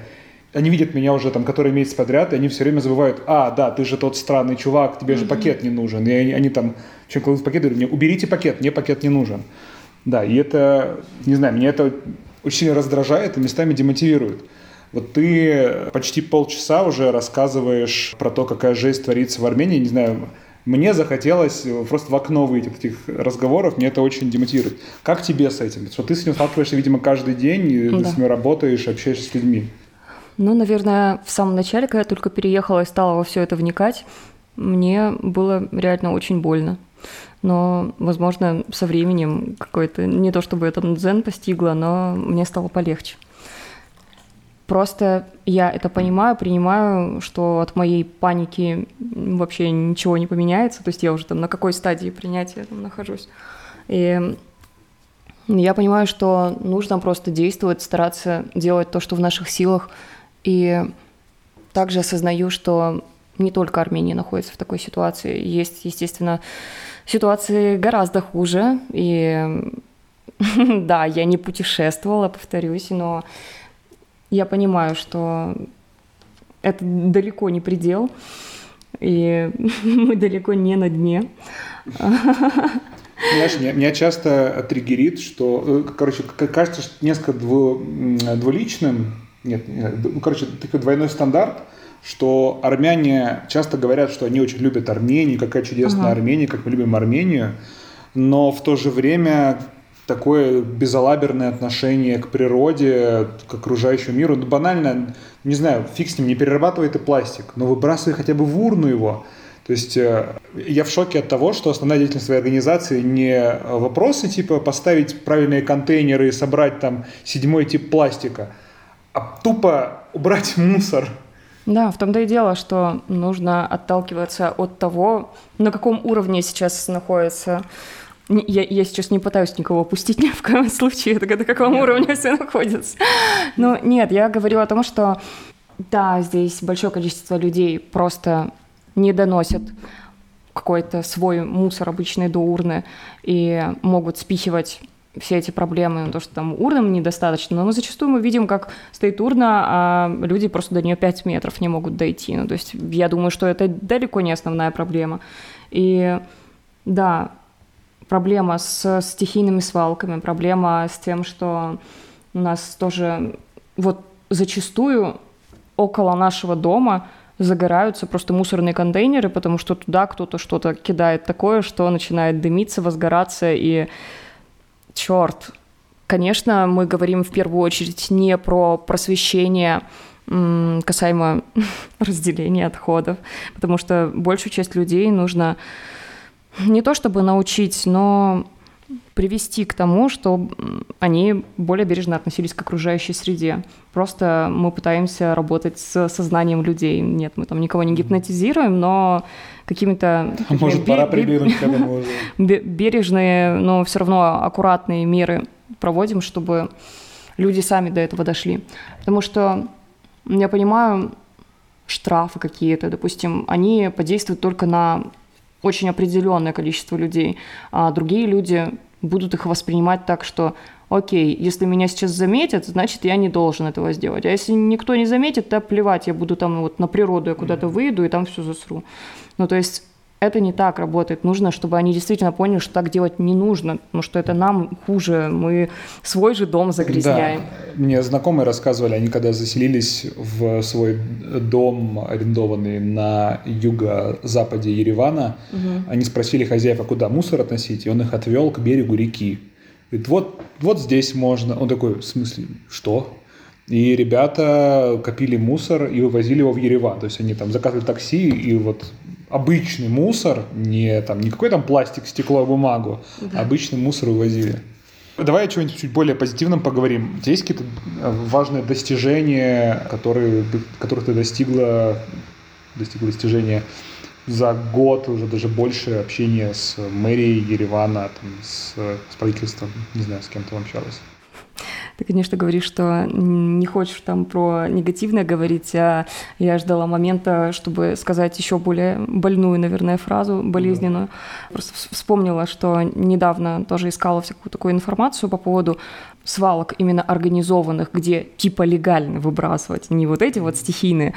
Они видят меня уже там который месяц подряд, и они все время забывают, а, да, ты же тот странный чувак, тебе же пакет не нужен. И они, они там, чем кладут в пакет, говорят мне, уберите пакет, мне пакет не нужен. Да, и это, не знаю, меня это очень сильно раздражает и местами демотивирует. Вот ты почти полчаса уже рассказываешь про то, какая жесть творится в Армении. Не знаю, мне захотелось просто в окно выйти от этих разговоров, мне это очень демотивирует. Как тебе с этим? Что ты с этим сталкиваешься, видимо, каждый день, и да. ты с ним работаешь, общаешься с людьми. Ну, наверное, в самом начале, когда я только переехала и стала во все это вникать, мне было реально очень больно. Но, возможно, со временем какой-то, не то чтобы там дзен постигла, но мне стало полегче. Просто я это понимаю, принимаю, что от моей паники вообще ничего не поменяется. То есть я уже там на какой стадии принятия там нахожусь. И я понимаю, что нужно просто действовать, стараться делать то, что в наших силах. И также осознаю, что не только Армения находится в такой ситуации. Есть, естественно, ситуации гораздо хуже. И да, я не путешествовала, повторюсь, но я понимаю, что это далеко не предел, и мы далеко не на дне. Знаешь, меня, меня часто триггерит, что, э, короче, кажется, что несколько дву, двуличным, Нет, нет, ну, короче, такой двойной стандарт, что армяне часто говорят, что они очень любят Армению, какая чудесная uh-huh. Армения, как мы любим Армению, но в то же время такое безалаберное отношение к природе, к окружающему миру. Ну, банально, не знаю, фиг с ним, не перерабатывай ты пластик, но выбрасывай хотя бы в урну его. То есть э, я в шоке от того, что основная деятельность своей организации не вопросы типа поставить правильные контейнеры и собрать там седьмой тип пластика, а тупо убрать мусор. Да, в том-то и дело, что нужно отталкиваться от того, на каком уровне сейчас находится я, я сейчас не пытаюсь никого опустить ни в коем случае, это на каком уровне все находится. Но нет, я говорю о том, что да, здесь большое количество людей просто не доносят какой-то свой мусор обычный до урны и могут спихивать все эти проблемы, то, что там урнам недостаточно, но зачастую мы видим, как стоит урна, а люди просто до нее 5 метров не могут дойти. Ну, то есть я думаю, что это далеко не основная проблема. И да, проблема с стихийными свалками, проблема с тем, что у нас тоже вот зачастую около нашего дома загораются просто мусорные контейнеры, потому что туда кто-то что-то кидает такое, что начинает дымиться, возгораться, и черт. Конечно, мы говорим в первую очередь не про просвещение касаемо разделения отходов, потому что большую часть людей нужно не то чтобы научить, но привести к тому, что они более бережно относились к окружающей среде. Просто мы пытаемся работать с сознанием людей. Нет, мы там никого не гипнотизируем, но какими-то... А может, бе- пора прибегнуть к этому уже. Бережные, но все равно аккуратные меры проводим, чтобы люди сами до этого дошли. Потому что, я понимаю, штрафы какие-то, допустим, они подействуют только на очень определенное количество людей, а другие люди будут их воспринимать так, что окей, если меня сейчас заметят, значит, я не должен этого сделать. А если никто не заметит, то плевать, я буду там вот на природу, я куда-то выйду и там все засру. Ну, то есть это не так работает. Нужно, чтобы они действительно поняли, что так делать не нужно, потому что это нам хуже. Мы свой же дом загрязняем. Да. Мне знакомые рассказывали, они когда заселились в свой дом, арендованный на юго-западе Еревана, угу. они спросили хозяев, а куда мусор относить, и он их отвел к берегу реки. Говорит, вот, вот здесь можно. Он такой, в смысле, что? И ребята копили мусор и вывозили его в Ереван. То есть они там заказывали такси и вот обычный мусор, не, там, не какой там пластик, стекло бумагу, да. обычный мусор увозили. Давай о чем-нибудь чуть более позитивном поговорим. Есть какие-то э, важные достижения, которые, которых ты достигла, достигла достижения за год, уже даже больше общения с мэрией Еревана, там, с, с правительством, не знаю, с кем ты общалась? Ты, конечно, говоришь, что не хочешь там про негативное говорить, а я ждала момента, чтобы сказать еще более больную, наверное, фразу, болезненную. Да. Просто вспомнила, что недавно тоже искала всякую такую информацию по поводу свалок именно организованных, где типа легально выбрасывать, не вот эти вот стихийные.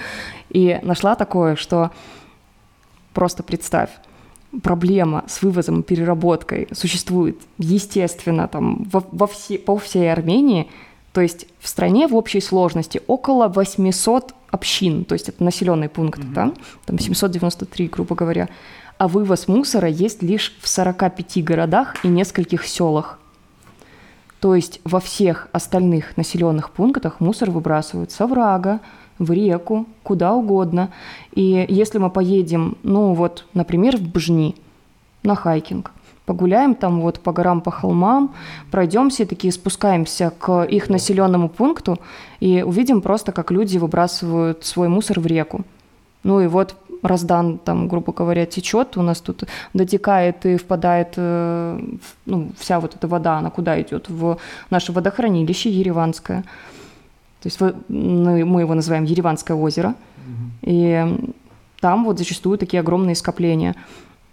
И нашла такое, что просто представь, проблема с вывозом и переработкой существует, естественно, там, во, во все, по всей Армении, то есть в стране в общей сложности около 800 общин, то есть это населенный пункт, mm-hmm. да, там 793, грубо говоря, а вывоз мусора есть лишь в 45 городах и нескольких селах. То есть во всех остальных населенных пунктах мусор выбрасывают с оврага, в реку, куда угодно. И если мы поедем, ну вот, например, в Бжни на хайкинг, погуляем там вот по горам, по холмам, пройдемся и такие спускаемся к их населенному пункту и увидим просто, как люди выбрасывают свой мусор в реку. Ну и вот раздан там, грубо говоря, течет, у нас тут дотекает и впадает, э, ну, вся вот эта вода, она куда идет? В наше водохранилище Ереванское. То есть мы его называем Ереванское озеро. И там вот зачастую такие огромные скопления.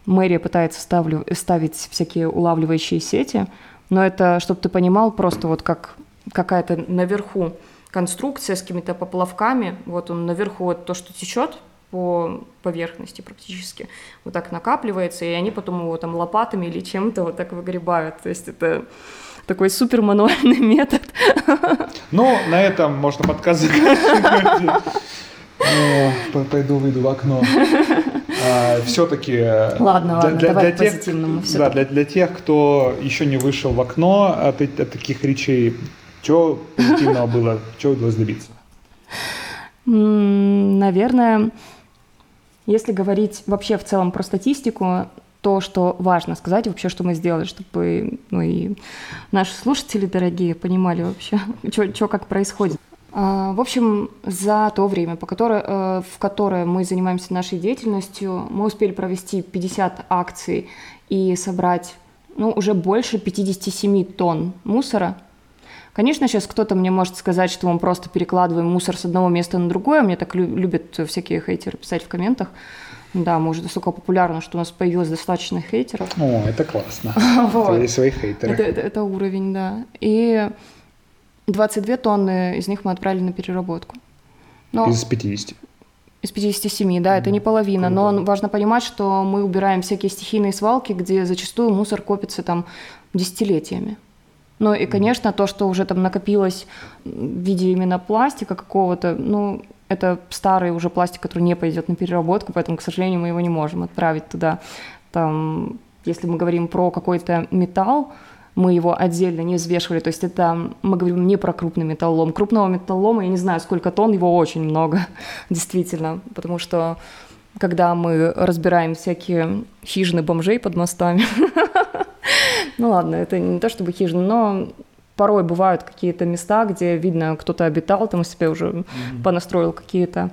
Мэрия пытается ставлю, ставить всякие улавливающие сети, но это, чтобы ты понимал, просто вот как какая-то наверху конструкция с какими-то поплавками, вот он наверху вот то, что течет по поверхности практически, вот так накапливается, и они потом его там лопатами или чем-то вот так выгребают. То есть это такой супер мануальный метод. Ну, на этом можно подкаст заканчивать. Пойду выйду в окно. А, все-таки... Ладно, ладно, для, давай для позитивному тех, Да, для, для тех, кто еще не вышел в окно от, от таких речей, что позитивного было, чего удалось добиться? Наверное, если говорить вообще в целом про статистику, то, что важно сказать вообще, что мы сделали, чтобы ну, и наши слушатели дорогие понимали вообще, что как происходит. А, в общем, за то время, по которое, э, в которое мы занимаемся нашей деятельностью, мы успели провести 50 акций и собрать ну, уже больше 57 тонн мусора. Конечно, сейчас кто-то мне может сказать, что мы просто перекладываем мусор с одного места на другое. Мне так любят всякие хейтеры писать в комментах. Да, мы уже настолько популярны, что у нас появилось достаточно хейтеров. О, это классно. вот. есть свои хейтеры. Это, это, это уровень, да. И 22 тонны из них мы отправили на переработку. Но... Из 50? Из 57, да, это не половина. Но важно понимать, что мы убираем всякие стихийные свалки, где зачастую мусор копится там десятилетиями. Ну и, конечно, то, что уже там накопилось в виде именно пластика какого-то, ну, это старый уже пластик, который не пойдет на переработку, поэтому, к сожалению, мы его не можем отправить туда. Там, если мы говорим про какой-то металл, мы его отдельно не взвешивали, то есть это мы говорим не про крупный металлолом. Крупного металлолома, я не знаю, сколько тонн, его очень много, действительно, потому что когда мы разбираем всякие хижины бомжей под мостами, ну ладно, это не то чтобы хижины, но порой бывают какие-то места, где видно, кто-то обитал, там у себя уже mm-hmm. понастроил какие-то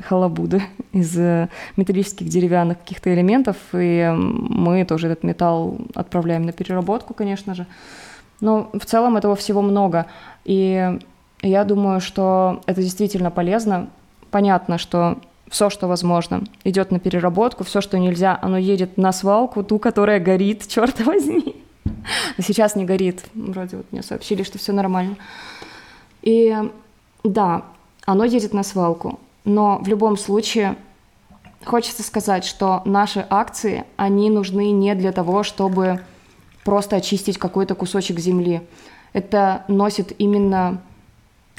халабуды из э, металлических деревянных каких-то элементов, и мы тоже этот металл отправляем на переработку, конечно же. Но в целом этого всего много, и я думаю, что это действительно полезно. Понятно, что все, что возможно, идет на переработку, все, что нельзя, оно едет на свалку, ту, которая горит, черт возьми. Сейчас не горит. Вроде вот мне сообщили, что все нормально. И да, оно едет на свалку. Но в любом случае хочется сказать, что наши акции, они нужны не для того, чтобы просто очистить какой-то кусочек земли. Это носит именно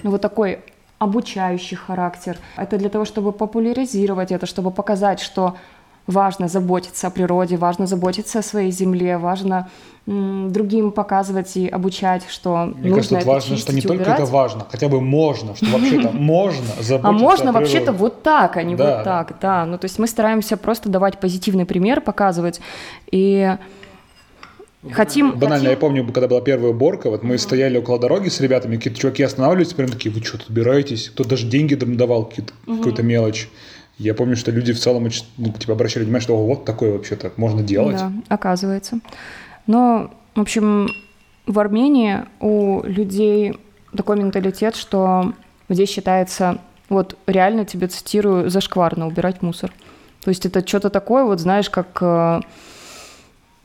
ну, вот такой обучающий характер. Это для того, чтобы популяризировать это, чтобы показать, что важно заботиться о природе, важно заботиться о своей земле, важно другим показывать и обучать, что Мне нужно кажется, это важно, что не только это важно, хотя бы можно, что вообще-то можно заботиться А можно вообще-то вот так, а не вот так, да. Ну, то есть мы стараемся просто давать позитивный пример, показывать, и Хотим. Банально, хотим... я помню, когда была первая уборка, вот мы mm-hmm. стояли около дороги с ребятами, какие-то чуваки останавливались, прям такие, вы что, тут убираетесь? Кто даже деньги давал, какие-то, mm-hmm. какую-то мелочь. Я помню, что люди в целом ну, типа, обращали внимание, что вот такое вообще-то можно делать. Да, оказывается. Но, в общем, в Армении у людей такой менталитет, что здесь считается, вот реально тебе цитирую, зашкварно убирать мусор. То есть это что-то такое, вот знаешь, как, э,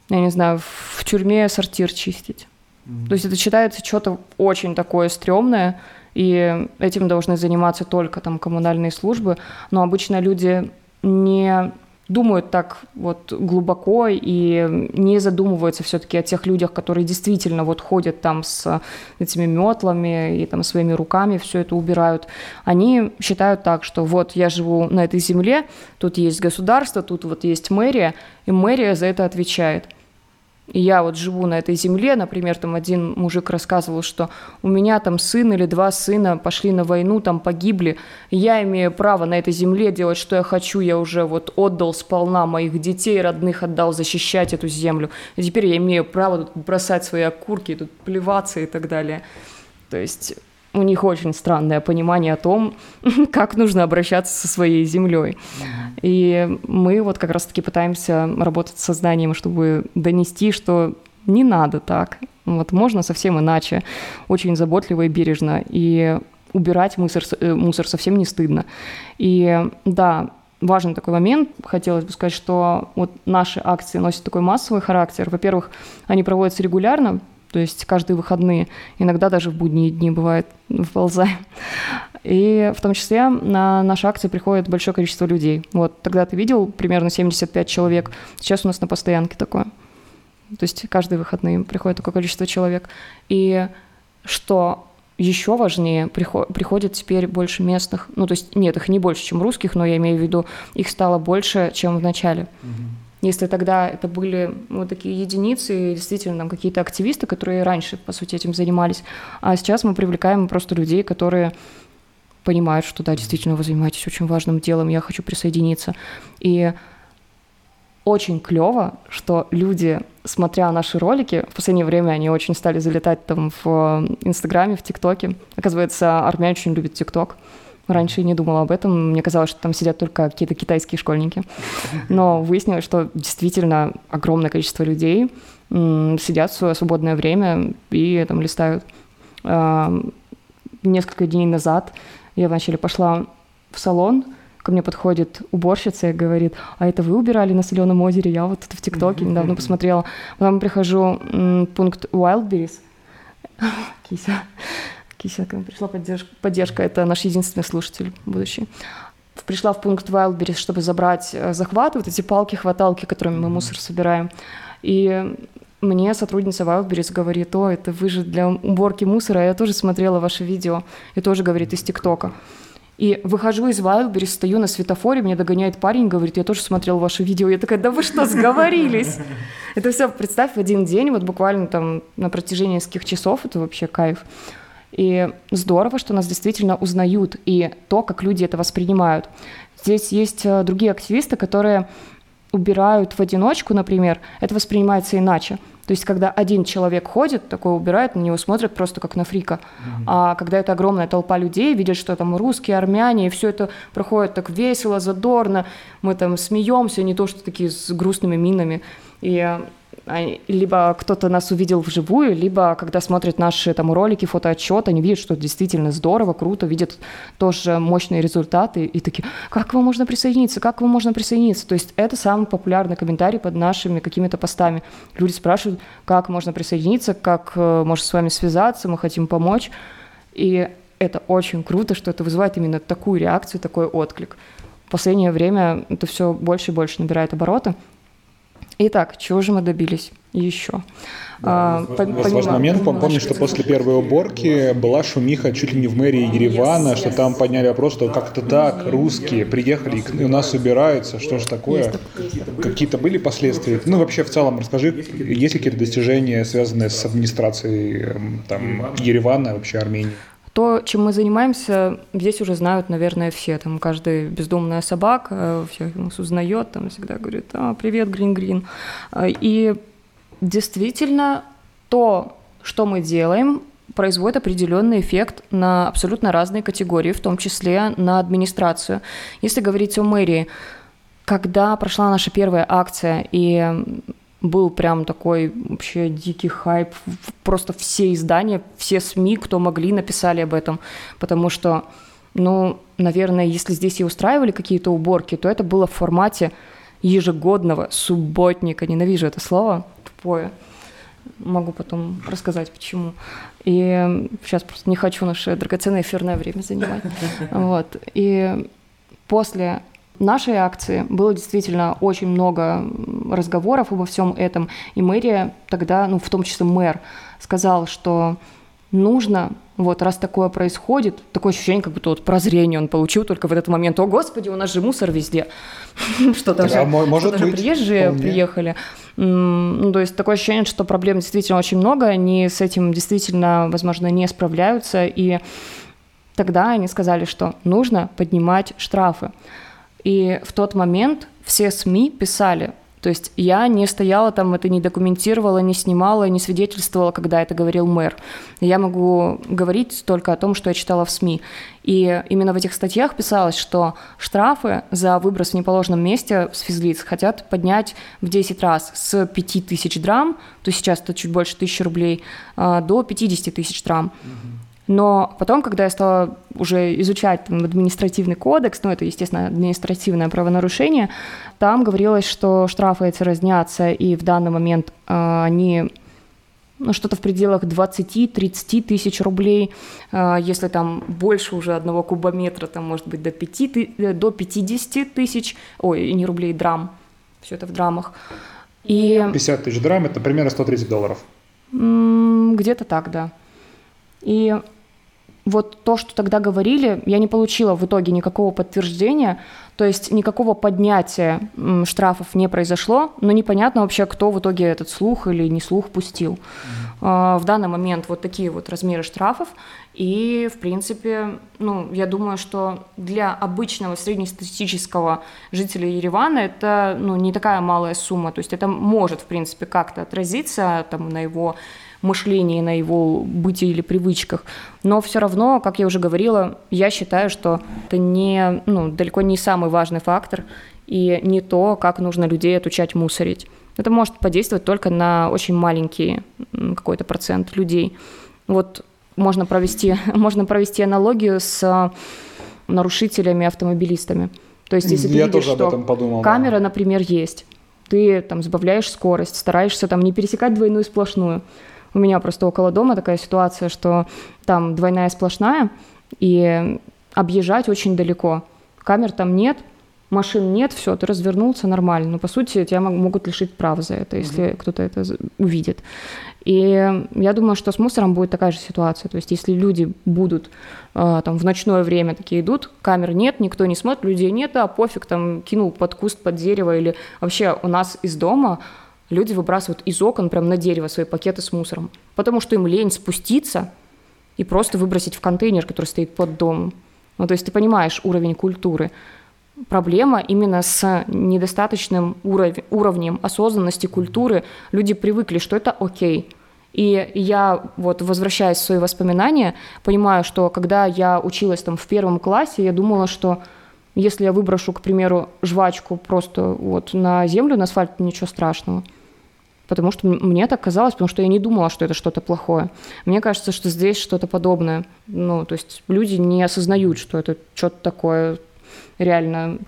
я не знаю, в тюрьме сортир чистить. Mm-hmm. То есть это считается что-то очень такое стрёмное, и этим должны заниматься только там коммунальные службы, но обычно люди не думают так вот глубоко и не задумываются все-таки о тех людях, которые действительно вот ходят там с этими метлами и там своими руками все это убирают. Они считают так, что вот я живу на этой земле, тут есть государство, тут вот есть мэрия, и мэрия за это отвечает. И я вот живу на этой земле, например, там один мужик рассказывал, что у меня там сын или два сына пошли на войну, там погибли, я имею право на этой земле делать, что я хочу, я уже вот отдал сполна моих детей, родных отдал защищать эту землю, и теперь я имею право тут бросать свои окурки, тут плеваться и так далее. То есть у них очень странное понимание о том, как нужно обращаться со своей землей. И мы вот как раз-таки пытаемся работать с сознанием, чтобы донести, что не надо так. Вот можно совсем иначе, очень заботливо и бережно. И убирать мусор, э, мусор совсем не стыдно. И да, важный такой момент. Хотелось бы сказать, что вот наши акции носят такой массовый характер. Во-первых, они проводятся регулярно, то есть каждые выходные, иногда даже в будние дни бывает, вползаем. И в том числе на наши акции приходит большое количество людей. Вот тогда ты видел примерно 75 человек, сейчас у нас на постоянке такое. То есть каждые выходные приходит такое количество человек. И что еще важнее, приходит теперь больше местных, ну то есть нет, их не больше, чем русских, но я имею в виду, их стало больше, чем в начале. Если тогда это были вот такие единицы, действительно там какие-то активисты, которые раньше, по сути, этим занимались, а сейчас мы привлекаем просто людей, которые понимают, что да, действительно, вы занимаетесь очень важным делом, я хочу присоединиться. И очень клево, что люди, смотря наши ролики, в последнее время они очень стали залетать там в Инстаграме, в ТикТоке. Оказывается, армяне очень любят ТикТок. Раньше я не думала об этом. Мне казалось, что там сидят только какие-то китайские школьники. Но выяснилось, что действительно огромное количество людей сидят в свое свободное время и там листают. А, несколько дней назад я вначале пошла в салон, ко мне подходит уборщица и говорит, а это вы убирали на Соленом озере? Я вот это в ТикТоке недавно посмотрела. Потом прихожу пункт Wildberries. Кися. Кися, к нам пришла поддержка. Поддержка, это наш единственный слушатель будущий. Пришла в пункт Wildberries, чтобы забрать э, захват, вот эти палки-хваталки, которыми мы мусор собираем. И мне сотрудница Wildberries говорит, о, это вы же для уборки мусора, я тоже смотрела ваше видео, и тоже, говорит, из ТикТока. И выхожу из Wildberries, стою на светофоре, меня догоняет парень, говорит, я тоже смотрел ваше видео. Я такая, да вы что, сговорились? Это все, представь, в один день, вот буквально там на протяжении нескольких часов, это вообще кайф. И здорово, что нас действительно узнают, и то, как люди это воспринимают. Здесь есть э, другие активисты, которые убирают в одиночку, например, это воспринимается иначе. То есть, когда один человек ходит, такой убирает, на него смотрят просто как на фрика. Mm-hmm. А когда это огромная толпа людей, видят, что там русские, армяне, и все это проходит так весело, задорно, мы там смеемся, не то, что такие с грустными минами. И либо кто-то нас увидел вживую, либо когда смотрят наши там ролики, фотоотчет, они видят, что действительно здорово, круто, видят тоже мощные результаты и такие, как вам можно присоединиться, как вам можно присоединиться? То есть это самый популярный комментарий под нашими какими-то постами. Люди спрашивают, как можно присоединиться, как э, можно с вами связаться, мы хотим помочь. И это очень круто, что это вызывает именно такую реакцию, такой отклик. В последнее время это все больше и больше набирает обороты. Итак, чего же мы добились еще? Да, а, важный момент, помню, что после первой уборки была шумиха чуть ли не в мэрии Еревана, что там подняли вопрос, что как-то так, русские приехали и у нас убираются, что же такое? Какие-то были последствия? Ну, вообще, в целом, расскажи, есть ли какие-то достижения, связанные с администрацией эм, там, Еревана, вообще Армении? То, чем мы занимаемся, здесь уже знают, наверное, все. Там каждая бездомная собака всех нас узнает, там всегда говорит, а, привет, Грин-Грин. И действительно, то, что мы делаем, производит определенный эффект на абсолютно разные категории, в том числе на администрацию. Если говорить о мэрии, когда прошла наша первая акция, и был прям такой вообще дикий хайп. Просто все издания, все СМИ, кто могли, написали об этом. Потому что, ну, наверное, если здесь и устраивали какие-то уборки, то это было в формате ежегодного субботника. Ненавижу это слово, тупое. Могу потом рассказать, почему. И сейчас просто не хочу наше драгоценное эфирное время занимать. Вот. И после нашей акции было действительно очень много разговоров обо всем этом, и мэрия тогда, ну, в том числе мэр, сказал, что нужно, вот раз такое происходит, такое ощущение, как будто вот прозрение он получил только в этот момент. О, Господи, у нас же мусор везде. Что даже, а приезжие приехали. Ну, то есть такое ощущение, что проблем действительно очень много, они с этим действительно, возможно, не справляются, и тогда они сказали, что нужно поднимать штрафы. И в тот момент все СМИ писали, то есть я не стояла там, это не документировала, не снимала, не свидетельствовала, когда это говорил мэр. Я могу говорить только о том, что я читала в СМИ. И именно в этих статьях писалось, что штрафы за выброс в неположенном месте с физлиц хотят поднять в 10 раз с 5 тысяч драм, то сейчас это чуть больше тысячи рублей, а, до 50 тысяч драм. Угу. Но потом, когда я стала уже изучать там, административный кодекс, ну это, естественно, административное правонарушение, там говорилось, что штрафы эти разнятся, и в данный момент э, они ну, что-то в пределах 20-30 тысяч рублей. Э, если там больше уже одного кубометра, там может быть до, 5, э, до 50 тысяч, ой, не рублей, драм, все это в драмах. И... 50 тысяч драм – это примерно 130 долларов. Где-то так, да. И вот то, что тогда говорили, я не получила в итоге никакого подтверждения, то есть никакого поднятия штрафов не произошло, но непонятно вообще, кто в итоге этот слух или не слух пустил. Mm-hmm. В данный момент вот такие вот размеры штрафов, и, в принципе, ну, я думаю, что для обычного среднестатистического жителя Еревана это, ну, не такая малая сумма, то есть это может, в принципе, как-то отразиться там на его мышлении, на его бытии или привычках. Но все равно, как я уже говорила, я считаю, что это не, ну, далеко не самый важный фактор и не то, как нужно людей отучать мусорить. Это может подействовать только на очень маленький какой-то процент людей. Вот можно провести, можно провести аналогию с нарушителями автомобилистами. То есть, если Я ты видишь, что подумал, камера, да. например, есть, ты там сбавляешь скорость, стараешься там не пересекать двойную сплошную, у меня просто около дома такая ситуация, что там двойная сплошная, и объезжать очень далеко. Камер там нет, машин нет, все, ты развернулся нормально. Но по сути тебя могут лишить прав за это, если mm-hmm. кто-то это увидит. И я думаю, что с мусором будет такая же ситуация. То есть если люди будут э, там в ночное время такие идут, камер нет, никто не смотрит, людей нет, а пофиг, там кинул под куст, под дерево или вообще у нас из дома люди выбрасывают из окон прямо на дерево свои пакеты с мусором, потому что им лень спуститься и просто выбросить в контейнер, который стоит под домом. Ну, то есть ты понимаешь уровень культуры. Проблема именно с недостаточным уров... уровнем осознанности культуры. Люди привыкли, что это окей. И я, вот возвращаясь в свои воспоминания, понимаю, что когда я училась там в первом классе, я думала, что если я выброшу, к примеру, жвачку просто вот на землю, на асфальт, ничего страшного. Потому что мне так казалось, потому что я не думала, что это что-то плохое. Мне кажется, что здесь что-то подобное. Ну, то есть люди не осознают, что это что-то такое реально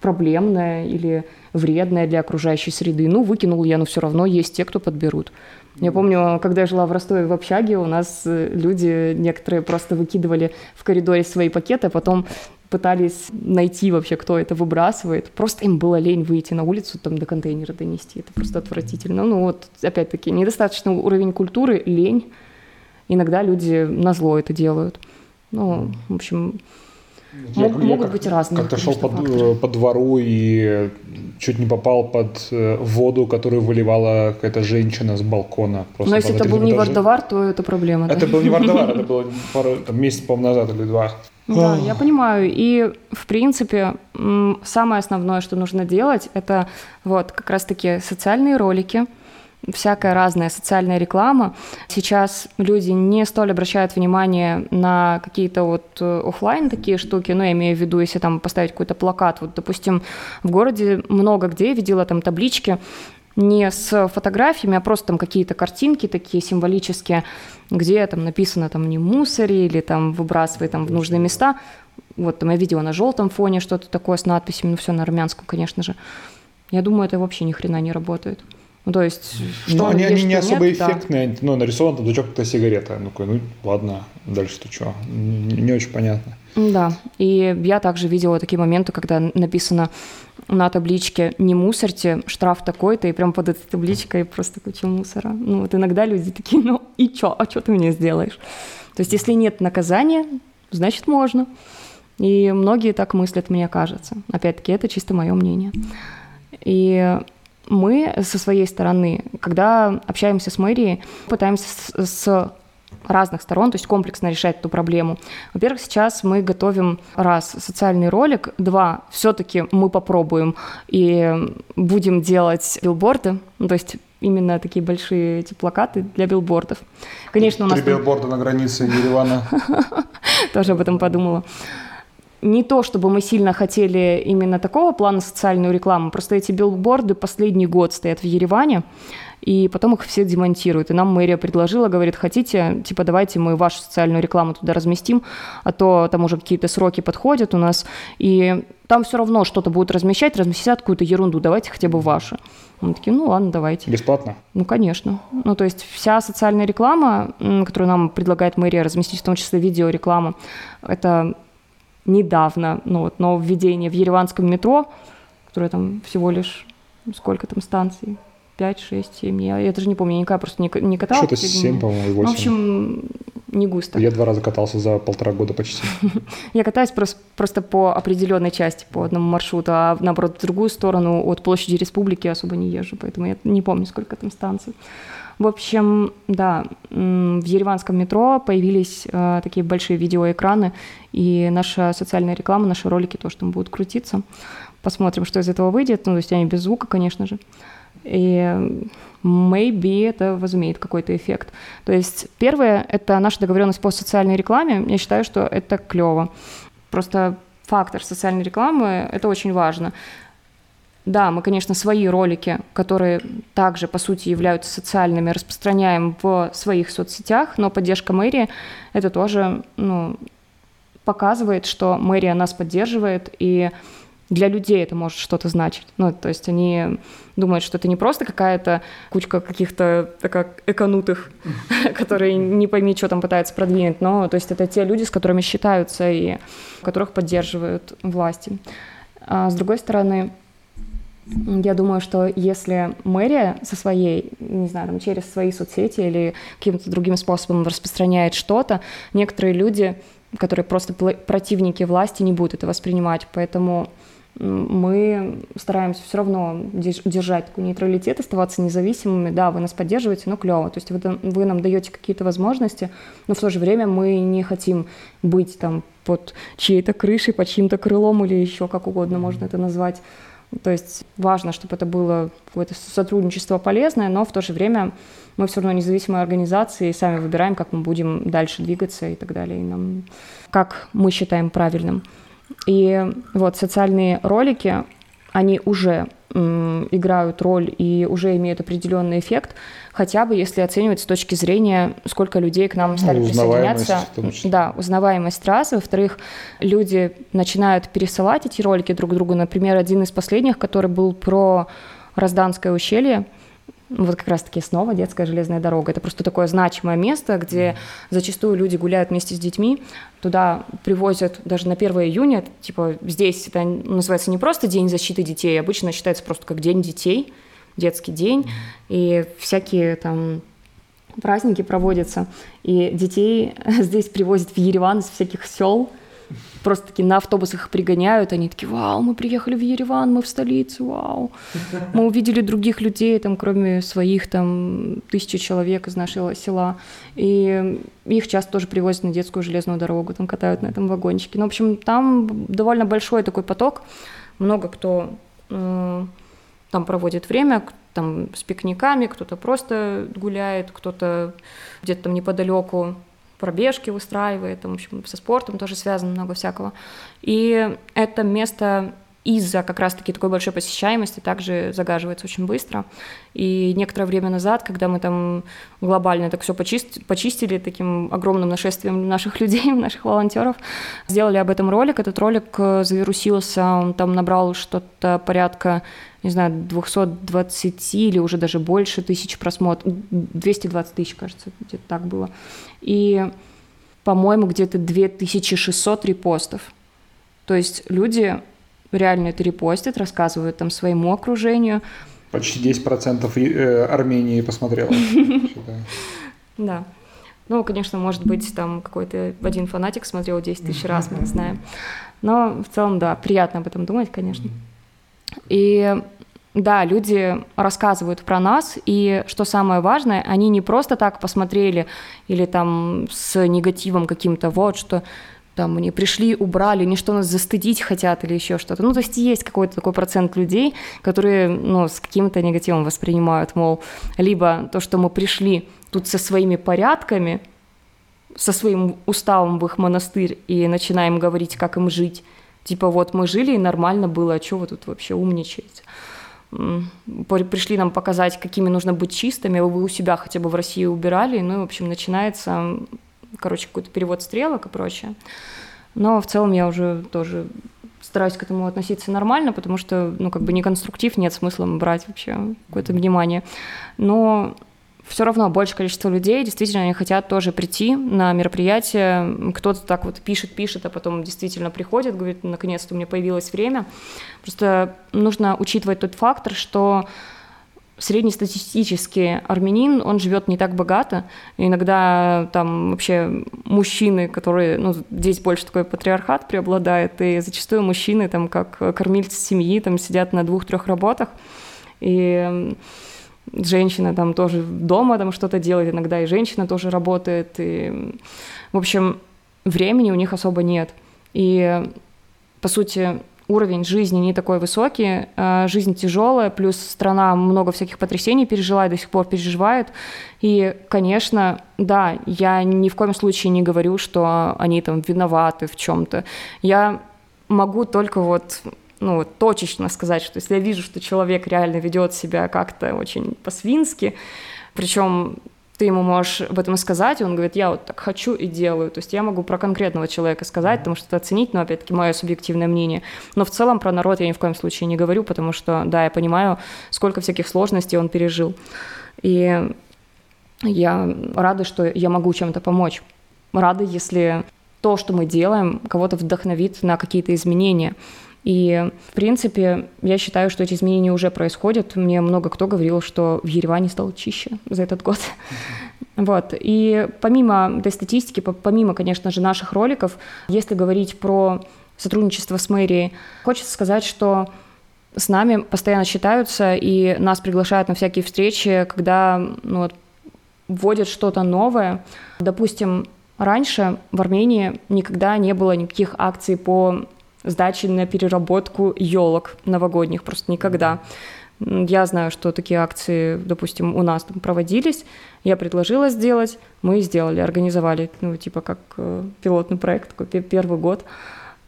проблемное или вредное для окружающей среды. Ну, выкинул я, но все равно есть те, кто подберут. Я помню, когда я жила в Ростове в общаге, у нас э, люди некоторые просто выкидывали в коридоре свои пакеты, а потом пытались найти вообще, кто это выбрасывает. Просто им было лень выйти на улицу, там до контейнера донести. Это просто отвратительно. Ну вот, опять-таки, недостаточный уровень культуры, лень. Иногда люди на зло это делают. Ну, в общем, я, Мог, я могут как, быть разные. Как-то шел по, э, по двору и чуть не попал под э, воду, которую выливала какая-то женщина с балкона. Просто Но если это был не Вардовар, то это проблема. Это да? был не Вардовар, это было пару, там, месяц, по назад или два. Да, я понимаю. И, в принципе, самое основное, что нужно делать, это вот как раз-таки социальные ролики, всякая разная социальная реклама. Сейчас люди не столь обращают внимание на какие-то вот э, офлайн такие штуки, ну, я имею в виду, если там поставить какой-то плакат, вот, допустим, в городе много где я видела там таблички, не с фотографиями, а просто там какие-то картинки такие символические, где там написано там не мусори или там выбрасывай там в нужные места. Вот там я видела на желтом фоне что-то такое с надписями, ну все на армянском, конечно же. Я думаю, это вообще ни хрена не работает. Ну, то есть... Что, ну, они, они не особо нет, эффектные, да. ну, нарисован там дучок, это сигарета. Ну, такой, ну, ладно, дальше-то что? Не, не очень понятно. Да, и я также видела такие моменты, когда написано на табличке «не мусорьте, штраф такой-то», и прям под этой табличкой просто куча мусора. Ну, вот иногда люди такие, ну, и чё, а что ты мне сделаешь? То есть, если нет наказания, значит, можно. И многие так мыслят, мне кажется. Опять-таки, это чисто мое мнение. И мы со своей стороны, когда общаемся с мэрией, пытаемся с, с разных сторон, то есть комплексно решать эту проблему. Во-первых, сейчас мы готовим, раз, социальный ролик, два, все-таки мы попробуем и будем делать билборды, ну, то есть именно такие большие эти плакаты для билбордов. Конечно, у нас... Три билборда на границе Еревана. Тоже об этом подумала не то, чтобы мы сильно хотели именно такого плана социальную рекламу, просто эти билборды последний год стоят в Ереване, и потом их все демонтируют. И нам мэрия предложила, говорит, хотите, типа, давайте мы вашу социальную рекламу туда разместим, а то там уже какие-то сроки подходят у нас, и там все равно что-то будут размещать, разместят какую-то ерунду, давайте хотя бы ваши. Мы такие, ну ладно, давайте. Бесплатно? Ну, конечно. Ну, то есть вся социальная реклама, которую нам предлагает мэрия разместить, в том числе видеореклама, это недавно, ну вот, нововведение в ереванском метро, которое там всего лишь, сколько там станций? 5, 6, 7, я, я даже не помню, я никогда просто не, не каталась. Что-то 7, по-моему, 8. Ну, в общем, не густо. Я два раза катался за полтора года почти. Я катаюсь просто, просто по определенной части, по одному маршруту, а наоборот, в другую сторону от площади республики особо не езжу, поэтому я не помню, сколько там станций. В общем, да, в ереванском метро появились э, такие большие видеоэкраны, и наша социальная реклама, наши ролики тоже там будут крутиться. Посмотрим, что из этого выйдет. Ну, то есть они без звука, конечно же. И maybe это возымеет какой-то эффект. То есть первое — это наша договоренность по социальной рекламе. Я считаю, что это клево. Просто фактор социальной рекламы — это очень важно. Да, мы, конечно, свои ролики, которые также, по сути, являются социальными, распространяем в своих соцсетях, но поддержка мэрии — это тоже ну, показывает, что мэрия нас поддерживает, и для людей это может что-то значить. Ну, то есть они думают, что это не просто какая-то кучка каких-то так, эконутых, которые не пойми, что там пытаются продвинуть, но то есть это те люди, с которыми считаются и которых поддерживают власти. А с другой стороны, я думаю, что если мэрия со своей, не знаю, там, через свои соцсети или каким-то другим способом распространяет что-то, некоторые люди, которые просто противники власти, не будут это воспринимать. Поэтому мы стараемся все равно держать такой нейтралитет, оставаться независимыми. Да, вы нас поддерживаете, но клево. То есть вы, вы нам даете какие-то возможности, но в то же время мы не хотим быть там под чьей-то крышей, под чьим-то крылом или еще как угодно можно это назвать. То есть важно, чтобы это было какое-то сотрудничество полезное, но в то же время мы все равно независимая организация и сами выбираем, как мы будем дальше двигаться и так далее, и нам, как мы считаем правильным. И вот социальные ролики, они уже играют роль и уже имеют определенный эффект, хотя бы если оценивать с точки зрения, сколько людей к нам стали ну, присоединяться. Да, узнаваемость раз. Во-вторых, люди начинают пересылать эти ролики друг другу. Например, один из последних, который был про Розданское ущелье, вот как раз-таки снова детская железная дорога. Это просто такое значимое место, где зачастую люди гуляют вместе с детьми. Туда привозят даже на 1 июня, типа здесь это называется не просто День защиты детей, обычно считается просто как День детей, детский день, и всякие там праздники проводятся. И детей здесь привозят в Ереван из всяких сел, просто таки на автобусах их пригоняют, они такие, вау, мы приехали в Ереван, мы в столицу, вау. Мы увидели других людей, там, кроме своих, там, тысячи человек из нашего села. И их часто тоже привозят на детскую железную дорогу, там катают на этом вагончике. Ну, в общем, там довольно большой такой поток, много кто э, там проводит время, там с пикниками, кто-то просто гуляет, кто-то где-то там неподалеку пробежки устраивает, там, в общем, со спортом тоже связано много всякого. И это место из-за как раз-таки такой большой посещаемости также загаживается очень быстро. И некоторое время назад, когда мы там глобально так все почистили, почистили таким огромным нашествием наших людей, наших волонтеров, сделали об этом ролик. Этот ролик э, завирусился, он там набрал что-то порядка не знаю, 220 или уже даже больше тысяч просмотров, 220 тысяч, кажется, где-то так было. И, по-моему, где-то 2600 репостов. То есть люди реально это репостят, рассказывают там своему окружению. Почти 10% э, Армении посмотрела. Да. Ну, конечно, может быть, там какой-то один фанатик смотрел 10 тысяч раз, мы не знаем. Но в целом, да, приятно об этом думать, конечно. И да, люди рассказывают про нас, и что самое важное, они не просто так посмотрели или там с негативом каким-то, вот что там они пришли, убрали, не что нас застыдить хотят или еще что-то. Ну, то есть есть какой-то такой процент людей, которые, ну, с каким-то негативом воспринимают, мол, либо то, что мы пришли тут со своими порядками, со своим уставом в их монастырь и начинаем говорить, как им жить. Типа вот мы жили и нормально было, а что вы тут вообще умничаете? пришли нам показать, какими нужно быть чистыми, вы у себя хотя бы в России убирали, ну и, в общем, начинается, короче, какой-то перевод стрелок и прочее. Но в целом я уже тоже стараюсь к этому относиться нормально, потому что, ну, как бы не конструктив, нет смысла брать вообще какое-то внимание. Но все равно большее количество людей действительно они хотят тоже прийти на мероприятие. Кто-то так вот пишет, пишет, а потом действительно приходит, говорит, наконец-то у меня появилось время. Просто нужно учитывать тот фактор, что среднестатистический армянин, он живет не так богато. Иногда там вообще мужчины, которые, ну, здесь больше такой патриархат преобладает, и зачастую мужчины там как кормильцы семьи там сидят на двух-трех работах, и женщина там тоже дома там что-то делает, иногда и женщина тоже работает, и, в общем, времени у них особо нет. И, по сути, уровень жизни не такой высокий, а жизнь тяжелая, плюс страна много всяких потрясений пережила и до сих пор переживает. И, конечно, да, я ни в коем случае не говорю, что они там виноваты в чем-то. Я могу только вот ну, точечно сказать, что если я вижу, что человек реально ведет себя как-то очень по-свински, причем ты ему можешь об этом сказать, и он говорит, я вот так хочу и делаю. То есть я могу про конкретного человека сказать, потому что это оценить, но опять-таки мое субъективное мнение. Но в целом про народ я ни в коем случае не говорю, потому что, да, я понимаю, сколько всяких сложностей он пережил. И я рада, что я могу чем-то помочь. Рада, если то, что мы делаем, кого-то вдохновит на какие-то изменения. И, в принципе, я считаю, что эти изменения уже происходят. Мне много кто говорил, что в Ереване стало чище за этот год. Вот. И помимо этой статистики, помимо, конечно же, наших роликов, если говорить про сотрудничество с мэрией, хочется сказать, что с нами постоянно считаются и нас приглашают на всякие встречи, когда ну, вот, вводят что-то новое. Допустим, раньше в Армении никогда не было никаких акций по сдачи на переработку елок новогодних, просто никогда. Я знаю, что такие акции, допустим, у нас там проводились. Я предложила сделать, мы сделали, организовали, ну, типа как э, пилотный проект, такой первый год.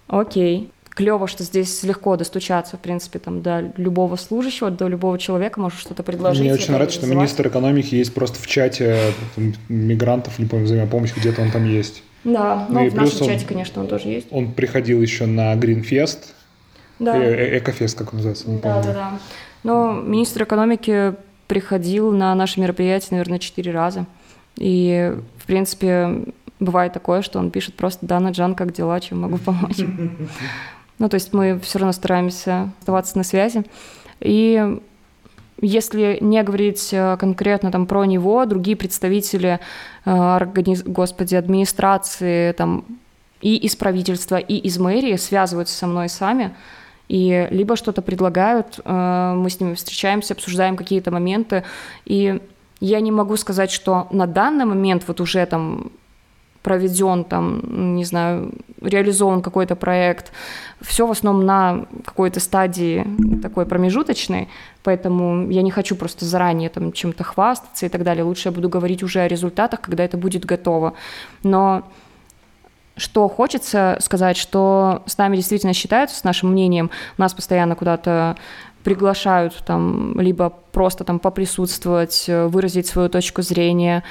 Окей. Клево, что здесь легко достучаться, в принципе, там, до любого служащего, до любого человека, может что-то предложить. Мне очень нравится, что министр экономики есть просто в чате там, мигрантов, не помню, взаимопомощь, где-то он там есть. Да, ну, ну в нашем чате, конечно, он тоже есть. Он приходил еще на Гринфест, да. э -э Экофест, как он называется, не да, помню. Да, да, да. Но министр экономики приходил на наши мероприятия, наверное, четыре раза. И, в принципе, бывает такое, что он пишет просто «Дана Джан, как дела? Чем могу помочь?» Ну, то есть мы все равно стараемся оставаться на связи. И если не говорить э, конкретно там про него, другие представители, э, организ... господи, администрации там, и из правительства, и из мэрии связываются со мной сами, и либо что-то предлагают, э, мы с ними встречаемся, обсуждаем какие-то моменты, и я не могу сказать, что на данный момент вот уже там проведен, там, не знаю, реализован какой-то проект. Все в основном на какой-то стадии такой промежуточной, поэтому я не хочу просто заранее там чем-то хвастаться и так далее. Лучше я буду говорить уже о результатах, когда это будет готово. Но что хочется сказать, что с нами действительно считаются, с нашим мнением, нас постоянно куда-то приглашают там либо просто там поприсутствовать, выразить свою точку зрения,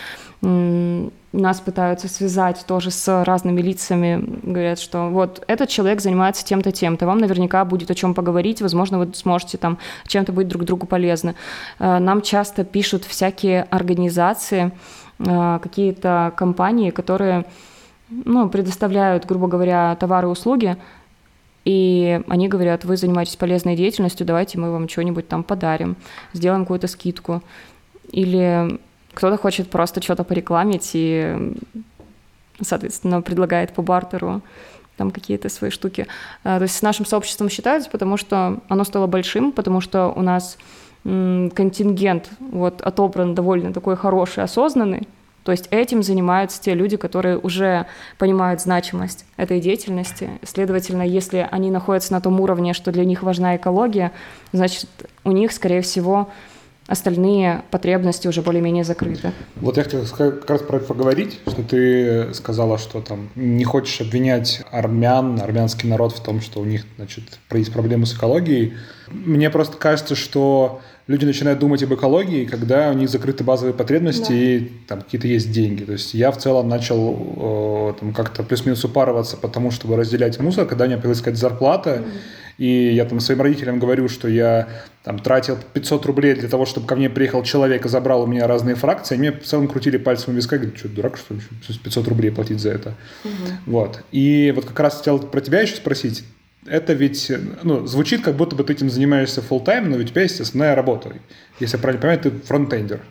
нас пытаются связать тоже с разными лицами, говорят, что вот этот человек занимается тем-то, тем-то, вам наверняка будет о чем поговорить, возможно, вы сможете там чем-то быть друг другу полезны. Э, нам часто пишут всякие организации, э, какие-то компании, которые ну, предоставляют, грубо говоря, товары и услуги, и они говорят, вы занимаетесь полезной деятельностью, давайте мы вам что-нибудь там подарим, сделаем какую-то скидку. Или кто-то хочет просто что-то порекламить и, соответственно, предлагает по бартеру там какие-то свои штуки. А, то есть с нашим сообществом считаются, потому что оно стало большим, потому что у нас контингент вот отобран довольно такой хороший, осознанный. То есть этим занимаются те люди, которые уже понимают значимость этой деятельности. Следовательно, если они находятся на том уровне, что для них важна экология, значит, у них, скорее всего, остальные потребности уже более-менее закрыты. Вот я хотел как раз про это поговорить, что ты сказала, что там не хочешь обвинять армян, армянский народ в том, что у них, значит, есть проблемы с экологией. Мне просто кажется, что люди начинают думать об экологии, когда у них закрыты базовые потребности да. и там какие-то есть деньги. То есть я в целом начал э, там, как-то плюс-минус упарываться потому, чтобы разделять мусор, когда у меня появилась какая-то зарплата, mm-hmm и я там своим родителям говорю, что я там тратил 500 рублей для того, чтобы ко мне приехал человек и забрал у меня разные фракции, они мне в целом крутили пальцем в виска, говорят, что, дурак, что ли, 500 рублей платить за это? Угу. Вот. И вот как раз хотел про тебя еще спросить, это ведь, ну, звучит, как будто бы ты этим занимаешься full time, но у тебя есть основная работа. Если я правильно понимаю, ты фронтендер.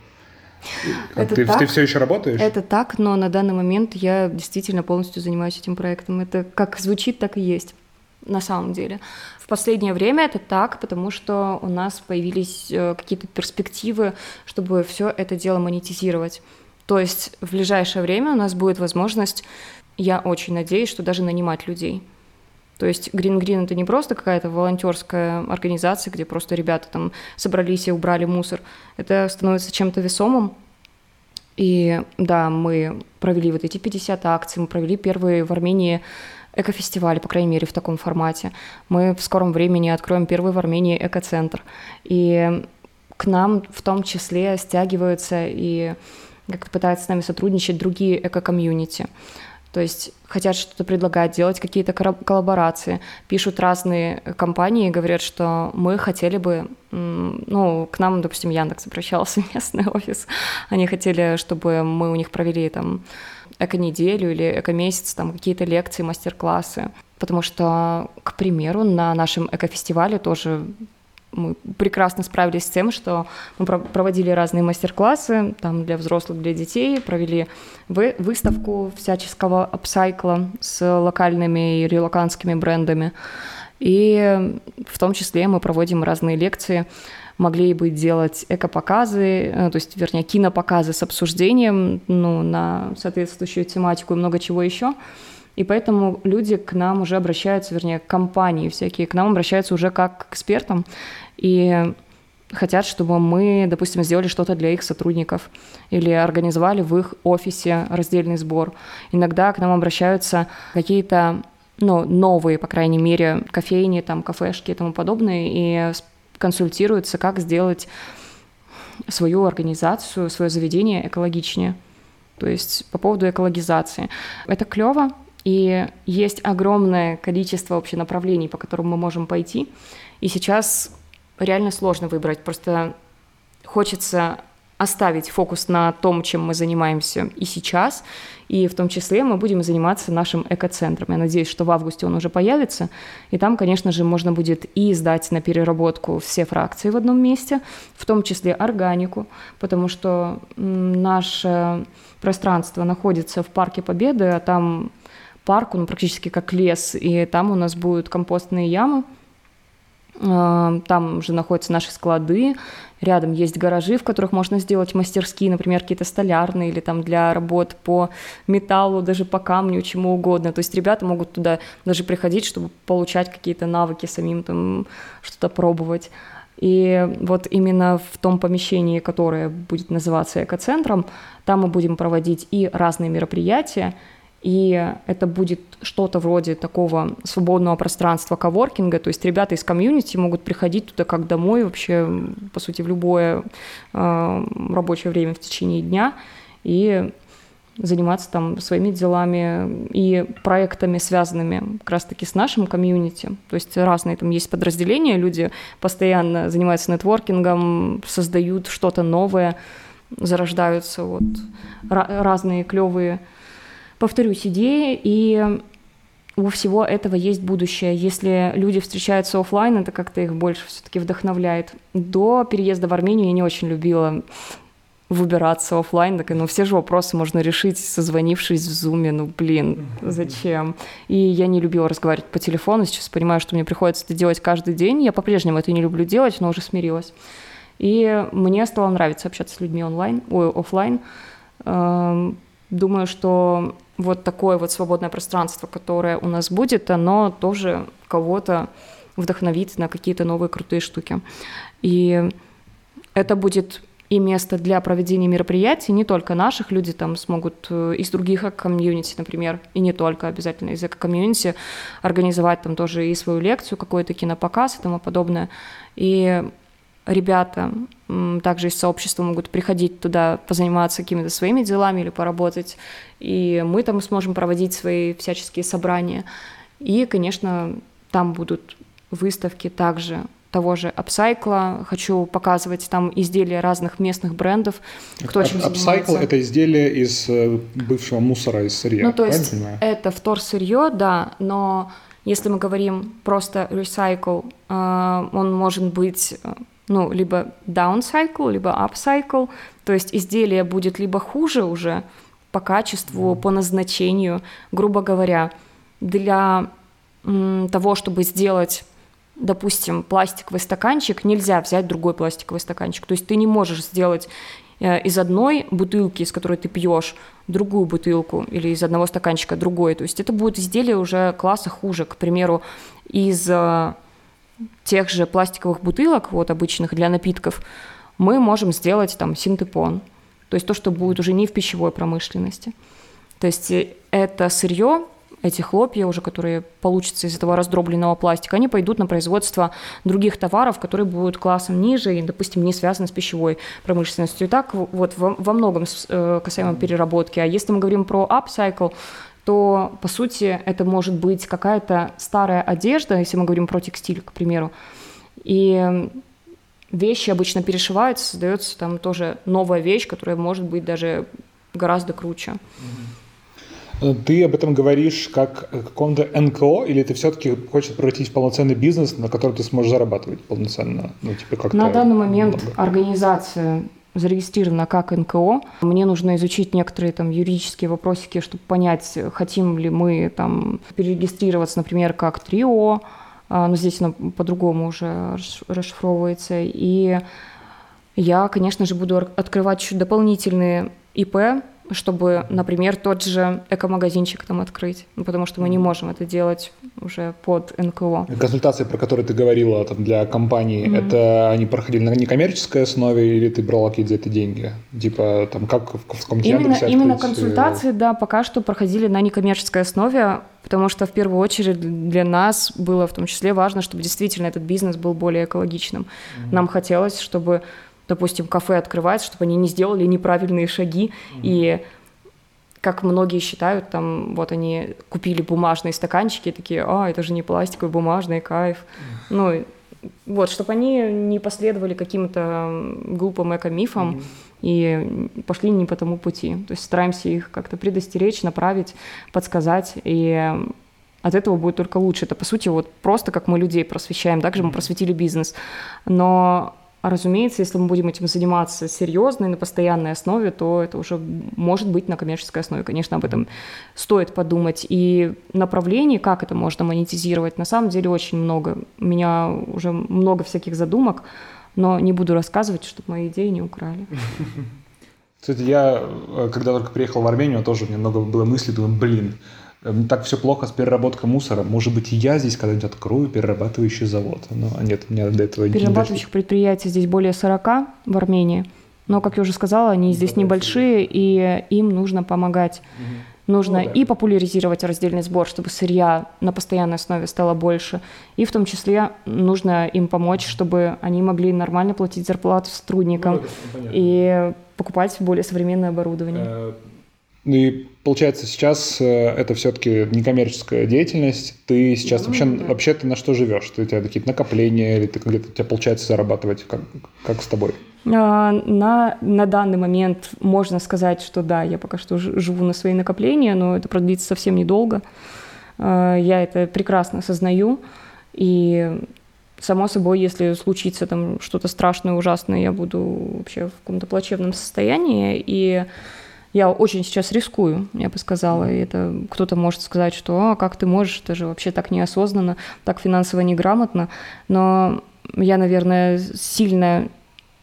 Это ты, так, ты все еще работаешь? Это так, но на данный момент я действительно полностью занимаюсь этим проектом. Это как звучит, так и есть на самом деле. В последнее время это так, потому что у нас появились э, какие-то перспективы, чтобы все это дело монетизировать. То есть в ближайшее время у нас будет возможность, я очень надеюсь, что даже нанимать людей. То есть Green Green это не просто какая-то волонтерская организация, где просто ребята там собрались и убрали мусор. Это становится чем-то весомым. И да, мы провели вот эти 50 акций, мы провели первые в Армении экофестиваль, по крайней мере, в таком формате. Мы в скором времени откроем первый в Армении экоцентр. И к нам в том числе стягиваются и как-то пытаются с нами сотрудничать другие эко-комьюнити. То есть хотят что-то предлагать, делать какие-то коллаборации, пишут разные компании, говорят, что мы хотели бы, ну, к нам, допустим, Яндекс обращался, местный офис, они хотели, чтобы мы у них провели там эко-неделю или эко-месяц, там какие-то лекции, мастер-классы. Потому что, к примеру, на нашем эко-фестивале тоже мы прекрасно справились с тем, что мы проводили разные мастер-классы там для взрослых, для детей, провели вы, выставку всяческого апсайкла с локальными и релоканскими брендами. И в том числе мы проводим разные лекции, могли бы делать эко-показы, э, то есть, вернее, кинопоказы с обсуждением ну, на соответствующую тематику и много чего еще. И поэтому люди к нам уже обращаются, вернее, компании всякие, к нам обращаются уже как к экспертам и хотят, чтобы мы, допустим, сделали что-то для их сотрудников или организовали в их офисе раздельный сбор. Иногда к нам обращаются какие-то ну, новые, по крайней мере, кофейни, там, кафешки и тому подобное, и консультируются, как сделать свою организацию, свое заведение экологичнее. То есть по поводу экологизации. Это клево, и есть огромное количество вообще направлений, по которым мы можем пойти. И сейчас реально сложно выбрать. Просто хочется оставить фокус на том, чем мы занимаемся и сейчас, и в том числе мы будем заниматься нашим экоцентром. Я надеюсь, что в августе он уже появится, и там, конечно же, можно будет и сдать на переработку все фракции в одном месте, в том числе органику, потому что наше пространство находится в Парке Победы, а там парк, он практически как лес, и там у нас будут компостные ямы, там же находятся наши склады, рядом есть гаражи, в которых можно сделать мастерские, например, какие-то столярные или там для работ по металлу, даже по камню, чему угодно. То есть ребята могут туда даже приходить, чтобы получать какие-то навыки, самим там что-то пробовать. И вот именно в том помещении, которое будет называться экоцентром, там мы будем проводить и разные мероприятия, и это будет что-то вроде такого свободного пространства коворкинга, то есть ребята из комьюнити могут приходить туда как домой вообще, по сути, в любое э, рабочее время в течение дня и заниматься там своими делами и проектами, связанными как раз-таки с нашим комьюнити. То есть разные там есть подразделения, люди постоянно занимаются нетворкингом, создают что-то новое, зарождаются вот разные клевые повторюсь, идеи, и у всего этого есть будущее. Если люди встречаются офлайн, это как-то их больше все-таки вдохновляет. До переезда в Армению я не очень любила выбираться офлайн, так, ну все же вопросы можно решить, созвонившись в зуме, ну блин, зачем? И я не любила разговаривать по телефону, сейчас понимаю, что мне приходится это делать каждый день, я по-прежнему это не люблю делать, но уже смирилась. И мне стало нравиться общаться с людьми онлайн, ой, офлайн. Эм, думаю, что вот такое вот свободное пространство, которое у нас будет, оно тоже кого-то вдохновит на какие-то новые крутые штуки. И это будет и место для проведения мероприятий, не только наших, люди там смогут э, из других комьюнити, например, и не только обязательно из эко-комьюнити, организовать там тоже и свою лекцию, какой-то кинопоказ и тому подобное. И ребята также из сообщества могут приходить туда, позаниматься какими-то своими делами или поработать, и мы там сможем проводить свои всяческие собрания. И, конечно, там будут выставки также того же апсайкла. Хочу показывать там изделия разных местных брендов. Кто чем Апсайкл – это изделие из э, бывшего мусора из сырья, Ну, то есть это вторсырье, да, но Если мы говорим просто recycle, э, он может быть э, ну, либо down cycle, либо up cycle, то есть изделие будет либо хуже уже по качеству, по назначению, грубо говоря, для того, чтобы сделать допустим, пластиковый стаканчик, нельзя взять другой пластиковый стаканчик. То есть ты не можешь сделать э, из одной бутылки, из которой ты пьешь, другую бутылку или из одного стаканчика другой. То есть это будет изделие уже класса хуже. К примеру, из э, тех же пластиковых бутылок, вот обычных для напитков, мы можем сделать там синтепон. То есть то, что будет уже не в пищевой промышленности. То есть э, это сырье, эти хлопья уже, которые получатся из этого раздробленного пластика, они пойдут на производство других товаров, которые будут классом ниже и, допустим, не связаны с пищевой промышленностью. И так вот во, во многом э, касаемо переработки. А если мы говорим про upcycle, то, по сути, это может быть какая-то старая одежда, если мы говорим про текстиль, к примеру, и вещи обычно перешиваются, создается там тоже новая вещь, которая может быть даже гораздо круче. Ты об этом говоришь как о каком-то НКО, или ты все-таки хочешь превратить в полноценный бизнес, на который ты сможешь зарабатывать полноценно? Ну, типа как на данный момент много. организация зарегистрирована как НКО. Мне нужно изучить некоторые там юридические вопросики, чтобы понять, хотим ли мы там перерегистрироваться, например, как ТРИО, а, но здесь оно по-другому уже расшифровывается. И я, конечно же, буду открывать еще дополнительные ИП, чтобы, например, тот же эко-магазинчик там открыть, ну, потому что мы не можем это делать уже под НКО. Консультации, про которые ты говорила там, для компаний, mm-hmm. это они проходили на некоммерческой основе или ты брала какие-то деньги? Типа там как в, в каком Именно, именно э, консультации, да, пока что проходили на некоммерческой основе, потому что в первую очередь для нас было в том числе важно, чтобы действительно этот бизнес был более экологичным. Mm-hmm. Нам хотелось, чтобы допустим, кафе открывается, чтобы они не сделали неправильные шаги mm-hmm. и как многие считают, там, вот они купили бумажные стаканчики, такие, а, это же не пластиковый, бумажный, кайф. Ну, вот, чтобы они не последовали каким-то глупым эко-мифам и пошли не по тому пути. То есть стараемся их как-то предостеречь, направить, подсказать, и от этого будет только лучше. Это, по сути, вот просто как мы людей просвещаем, также мы просветили бизнес. Но а разумеется, если мы будем этим заниматься серьезно и на постоянной основе, то это уже может быть на коммерческой основе. Конечно, об этом стоит подумать. И направлений, как это можно монетизировать, на самом деле очень много. У меня уже много всяких задумок, но не буду рассказывать, чтобы мои идеи не украли. Кстати, я, э, когда только приехал в Армению, тоже у меня много было мыслей, думаю, блин, так все плохо с переработкой мусора. Может быть, и я здесь когда-нибудь открою перерабатывающий завод. Но нет, у меня до этого Перерабатывающих предприятий здесь более 40 в Армении. Но, как я уже сказала, они здесь небольшие, и им нужно помогать. Угу. Нужно ну, да. и популяризировать раздельный сбор, чтобы сырья на постоянной основе стало больше. И в том числе нужно им помочь, чтобы они могли нормально платить зарплату сотрудникам ну, и покупать более современное оборудование. Э, ну и получается, сейчас э, это все-таки некоммерческая деятельность. Ты сейчас ну, вообще, да. вообще ты на что живешь? Ты, у тебя какие-то накопления, или ты где-то у тебя получается зарабатывать? Как, как с тобой? А, на, на данный момент можно сказать, что да, я пока что живу на свои накопления, но это продлится совсем недолго. А, я это прекрасно осознаю. И само собой, если случится там что-то страшное, ужасное, я буду вообще в каком-то плачевном состоянии. И я очень сейчас рискую, я бы сказала. И это кто-то может сказать, что а, как ты можешь, это же вообще так неосознанно, так финансово неграмотно. Но я, наверное, сильно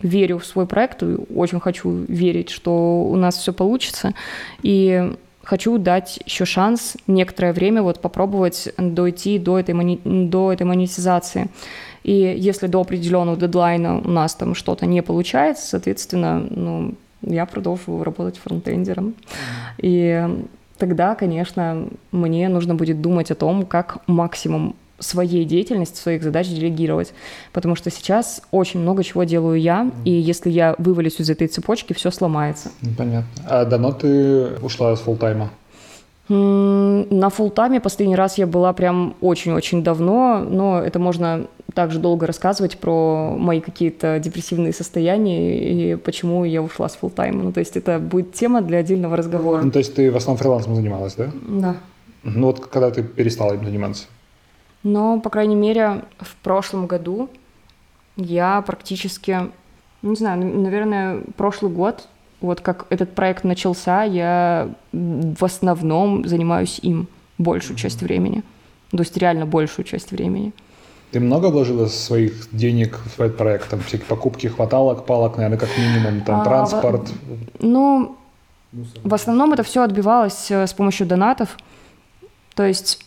верю в свой проект очень хочу верить, что у нас все получится. И хочу дать еще шанс некоторое время вот попробовать дойти до этой, мони... до этой монетизации. И если до определенного дедлайна у нас там что-то не получается, соответственно, ну, я продолжу работать фронтендером. И тогда, конечно, мне нужно будет думать о том, как максимум своей деятельности, своих задач делегировать. Потому что сейчас очень много чего делаю я, и если я вывалюсь из этой цепочки, все сломается. Понятно. А давно ты ушла с фултайма? На фултайме последний раз я была прям очень-очень давно, но это можно также долго рассказывать про мои какие-то депрессивные состояния и почему я ушла с фултайма. Ну, то есть это будет тема для отдельного разговора. Ну, то есть ты в основном фрилансом занималась, да? Да. Ну вот когда ты перестала им заниматься? Но, по крайней мере, в прошлом году я практически, не знаю, наверное, прошлый год, вот как этот проект начался, я в основном занимаюсь им большую часть времени. То есть реально большую часть времени. Ты много вложила своих денег в этот проект? Там всякие покупки хваталок, палок, наверное, как минимум, там а, транспорт? Ну, в основном это все отбивалось э, с помощью донатов. То есть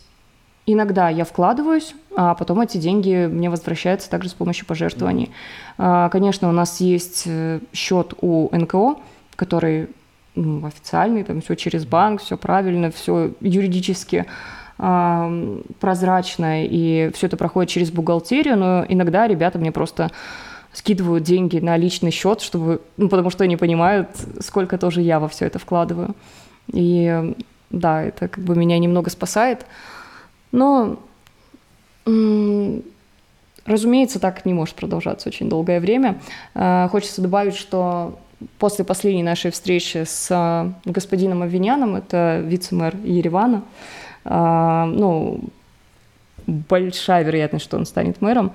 иногда я вкладываюсь, а потом эти деньги мне возвращаются также с помощью пожертвований. А, конечно, у нас есть э, счет у НКО, который ну, официальный, там все через банк, все правильно, все юридически э, прозрачно, и все это проходит через бухгалтерию, но иногда ребята мне просто скидывают деньги на личный счет, чтобы, ну, потому что они понимают, сколько тоже я во все это вкладываю. И да, это как бы меня немного спасает. Но, разумеется, так не может продолжаться очень долгое время. А, хочется добавить, что после последней нашей встречи с а, господином Авиняном, это вице-мэр Еревана, а, ну, большая вероятность, что он станет мэром,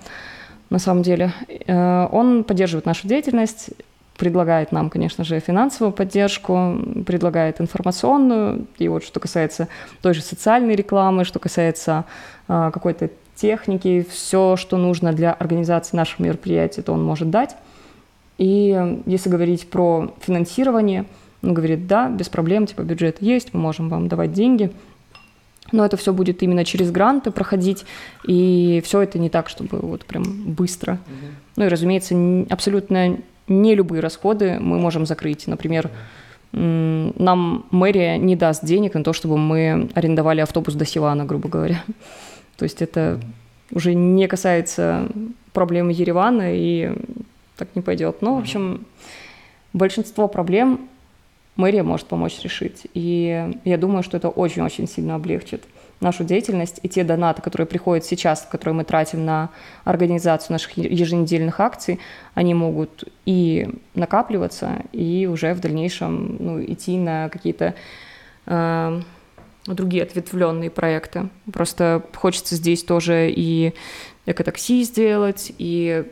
на самом деле. Э, он поддерживает нашу деятельность, предлагает нам, конечно же, финансовую поддержку, предлагает информационную, и вот что касается той же социальной рекламы, что касается а, какой-то техники, все, что нужно для организации наших мероприятий, то он может дать. И если говорить про финансирование, он говорит, да, без проблем, типа бюджет есть, мы можем вам давать деньги, но это все будет именно через гранты проходить, и все это не так, чтобы вот прям быстро. Угу. Ну и, разумеется, абсолютно не любые расходы мы можем закрыть. Например, нам мэрия не даст денег на то, чтобы мы арендовали автобус до Сивана, грубо говоря. То есть это уже не касается проблемы Еревана, и так не пойдет. Но, в общем, большинство проблем мэрия может помочь решить. И я думаю, что это очень-очень сильно облегчит нашу деятельность и те донаты, которые приходят сейчас, которые мы тратим на организацию наших еженедельных акций, они могут и накапливаться, и уже в дальнейшем ну, идти на какие-то э, другие ответвленные проекты. Просто хочется здесь тоже и экотакси сделать, и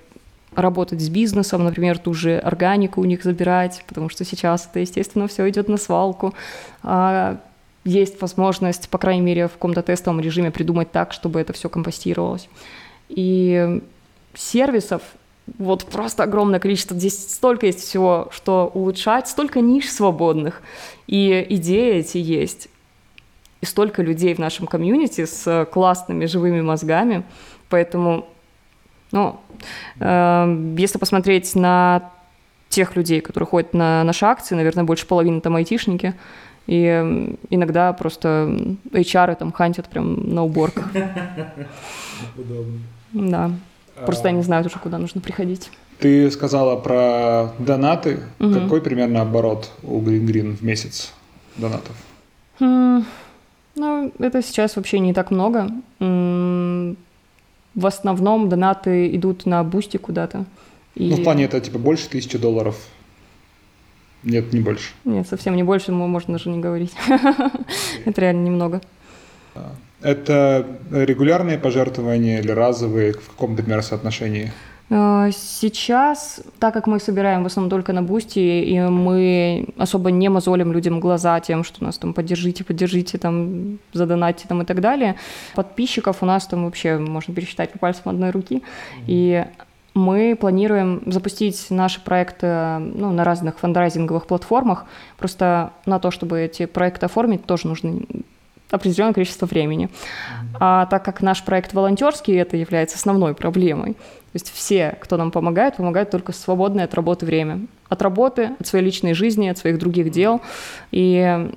работать с бизнесом, например, ту же органику у них забирать, потому что сейчас это, естественно, все идет на свалку. А есть возможность, по крайней мере, в каком-то тестовом режиме придумать так, чтобы это все компостировалось. И сервисов вот просто огромное количество. Здесь столько есть всего, что улучшать, столько ниш свободных. И идеи эти есть. И столько людей в нашем комьюнити с классными живыми мозгами. Поэтому ну, э, если посмотреть на тех людей, которые ходят на наши акции, наверное, больше половины там айтишники, и иногда просто HR там хантят прям на уборках. Удобно. Да. Просто а... они знают уже, куда нужно приходить. Ты сказала про донаты. Угу. Какой примерно оборот у Green Green в месяц донатов? Хм, ну, это сейчас вообще не так много в основном донаты идут на Boosty куда-то. И... Ну, в плане это типа больше тысячи долларов? Нет, не больше. Нет, совсем не больше, можно даже не говорить. это реально немного. Это регулярные пожертвования или разовые? В каком, например, соотношении? Э, сейчас, так как мы собираем в основном только на Boosty, и мы особо не мозолим людям глаза тем, что нас там поддержите, поддержите, там, задонатьте там и так далее, подписчиков у нас там вообще можно пересчитать по пальцам одной руки, и мы планируем запустить наши проекты ну, на разных фандрайзинговых платформах. Просто на то, чтобы эти проекты оформить, тоже нужно определенное количество времени. А так как наш проект волонтерский, это является основной проблемой. То есть все, кто нам помогает, помогают только свободное от работы время. От работы, от своей личной жизни, от своих других дел. И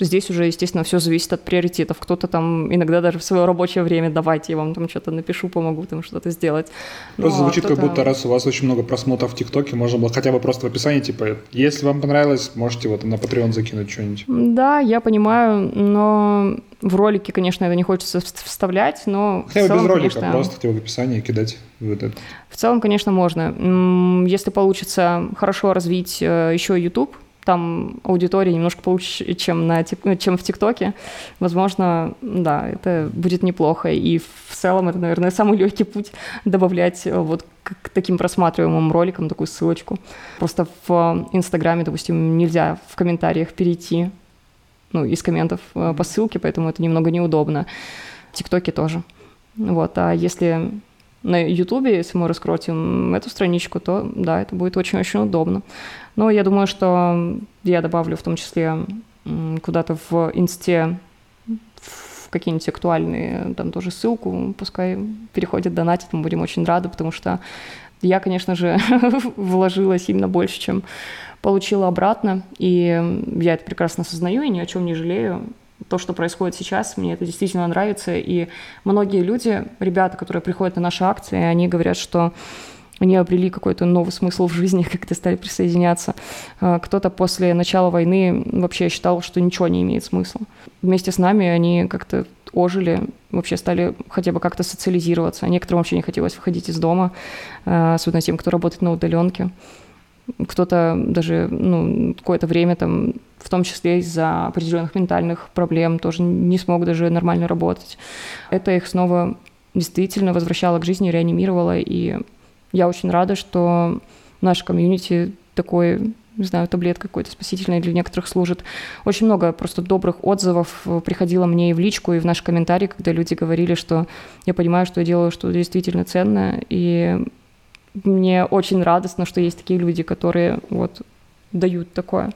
Здесь уже, естественно, все зависит от приоритетов. Кто-то там иногда даже в свое рабочее время давайте я вам там что-то напишу, помогу там что-то сделать. Просто ну, звучит, как будто раз у вас очень много просмотров в ТикТоке, можно было хотя бы просто в описании, типа, если вам понравилось, можете вот на Patreon закинуть что-нибудь. Да, я понимаю, но в ролике, конечно, это не хочется вставлять, но... Хотя бы без ролика, конечно, просто хотя бы в описании кидать в этот. В целом, конечно, можно. Если получится хорошо развить э, еще YouTube, там аудитория немножко получше, чем, на, чем в ТикТоке, возможно, да, это будет неплохо. И в целом это, наверное, самый легкий путь добавлять э, вот к таким просматриваемым роликам такую ссылочку. Просто в Инстаграме, допустим, нельзя в комментариях перейти ну, из комментов э, по ссылке, поэтому это немного неудобно. В ТикТоке тоже. Вот, а если на Ютубе, если мы раскрутим эту страничку, то да, это будет очень-очень удобно. Но я думаю, что я добавлю в том числе куда-то в инсте в какие-нибудь актуальные, там тоже ссылку, пускай переходят, донатить, мы будем очень рады, потому что я, конечно же, вложила сильно больше, чем получила обратно, и я это прекрасно осознаю и ни о чем не жалею то, что происходит сейчас, мне это действительно нравится. И многие люди, ребята, которые приходят на наши акции, они говорят, что они обрели какой-то новый смысл в жизни, когда стали присоединяться. А, кто-то после начала войны вообще считал, что ничего не имеет смысла. Вместе с нами они как-то ожили, вообще стали хотя бы как-то социализироваться. Некоторым вообще не хотелось выходить из дома, а, особенно тем, кто работает на удаленке. Кто-то даже ну, какое-то время там в том числе из-за определенных ментальных проблем, тоже не смог даже нормально работать. Это их снова действительно возвращало к жизни, реанимировало, и я очень рада, что наша комьюнити такой не знаю, таблетка какой-то спасительной для некоторых служит. Очень много просто добрых отзывов приходило мне и в личку, и в наши комментарии, когда люди говорили, что я понимаю, что я делаю что действительно ценное, и мне очень радостно, что есть такие люди, которые вот дают такое.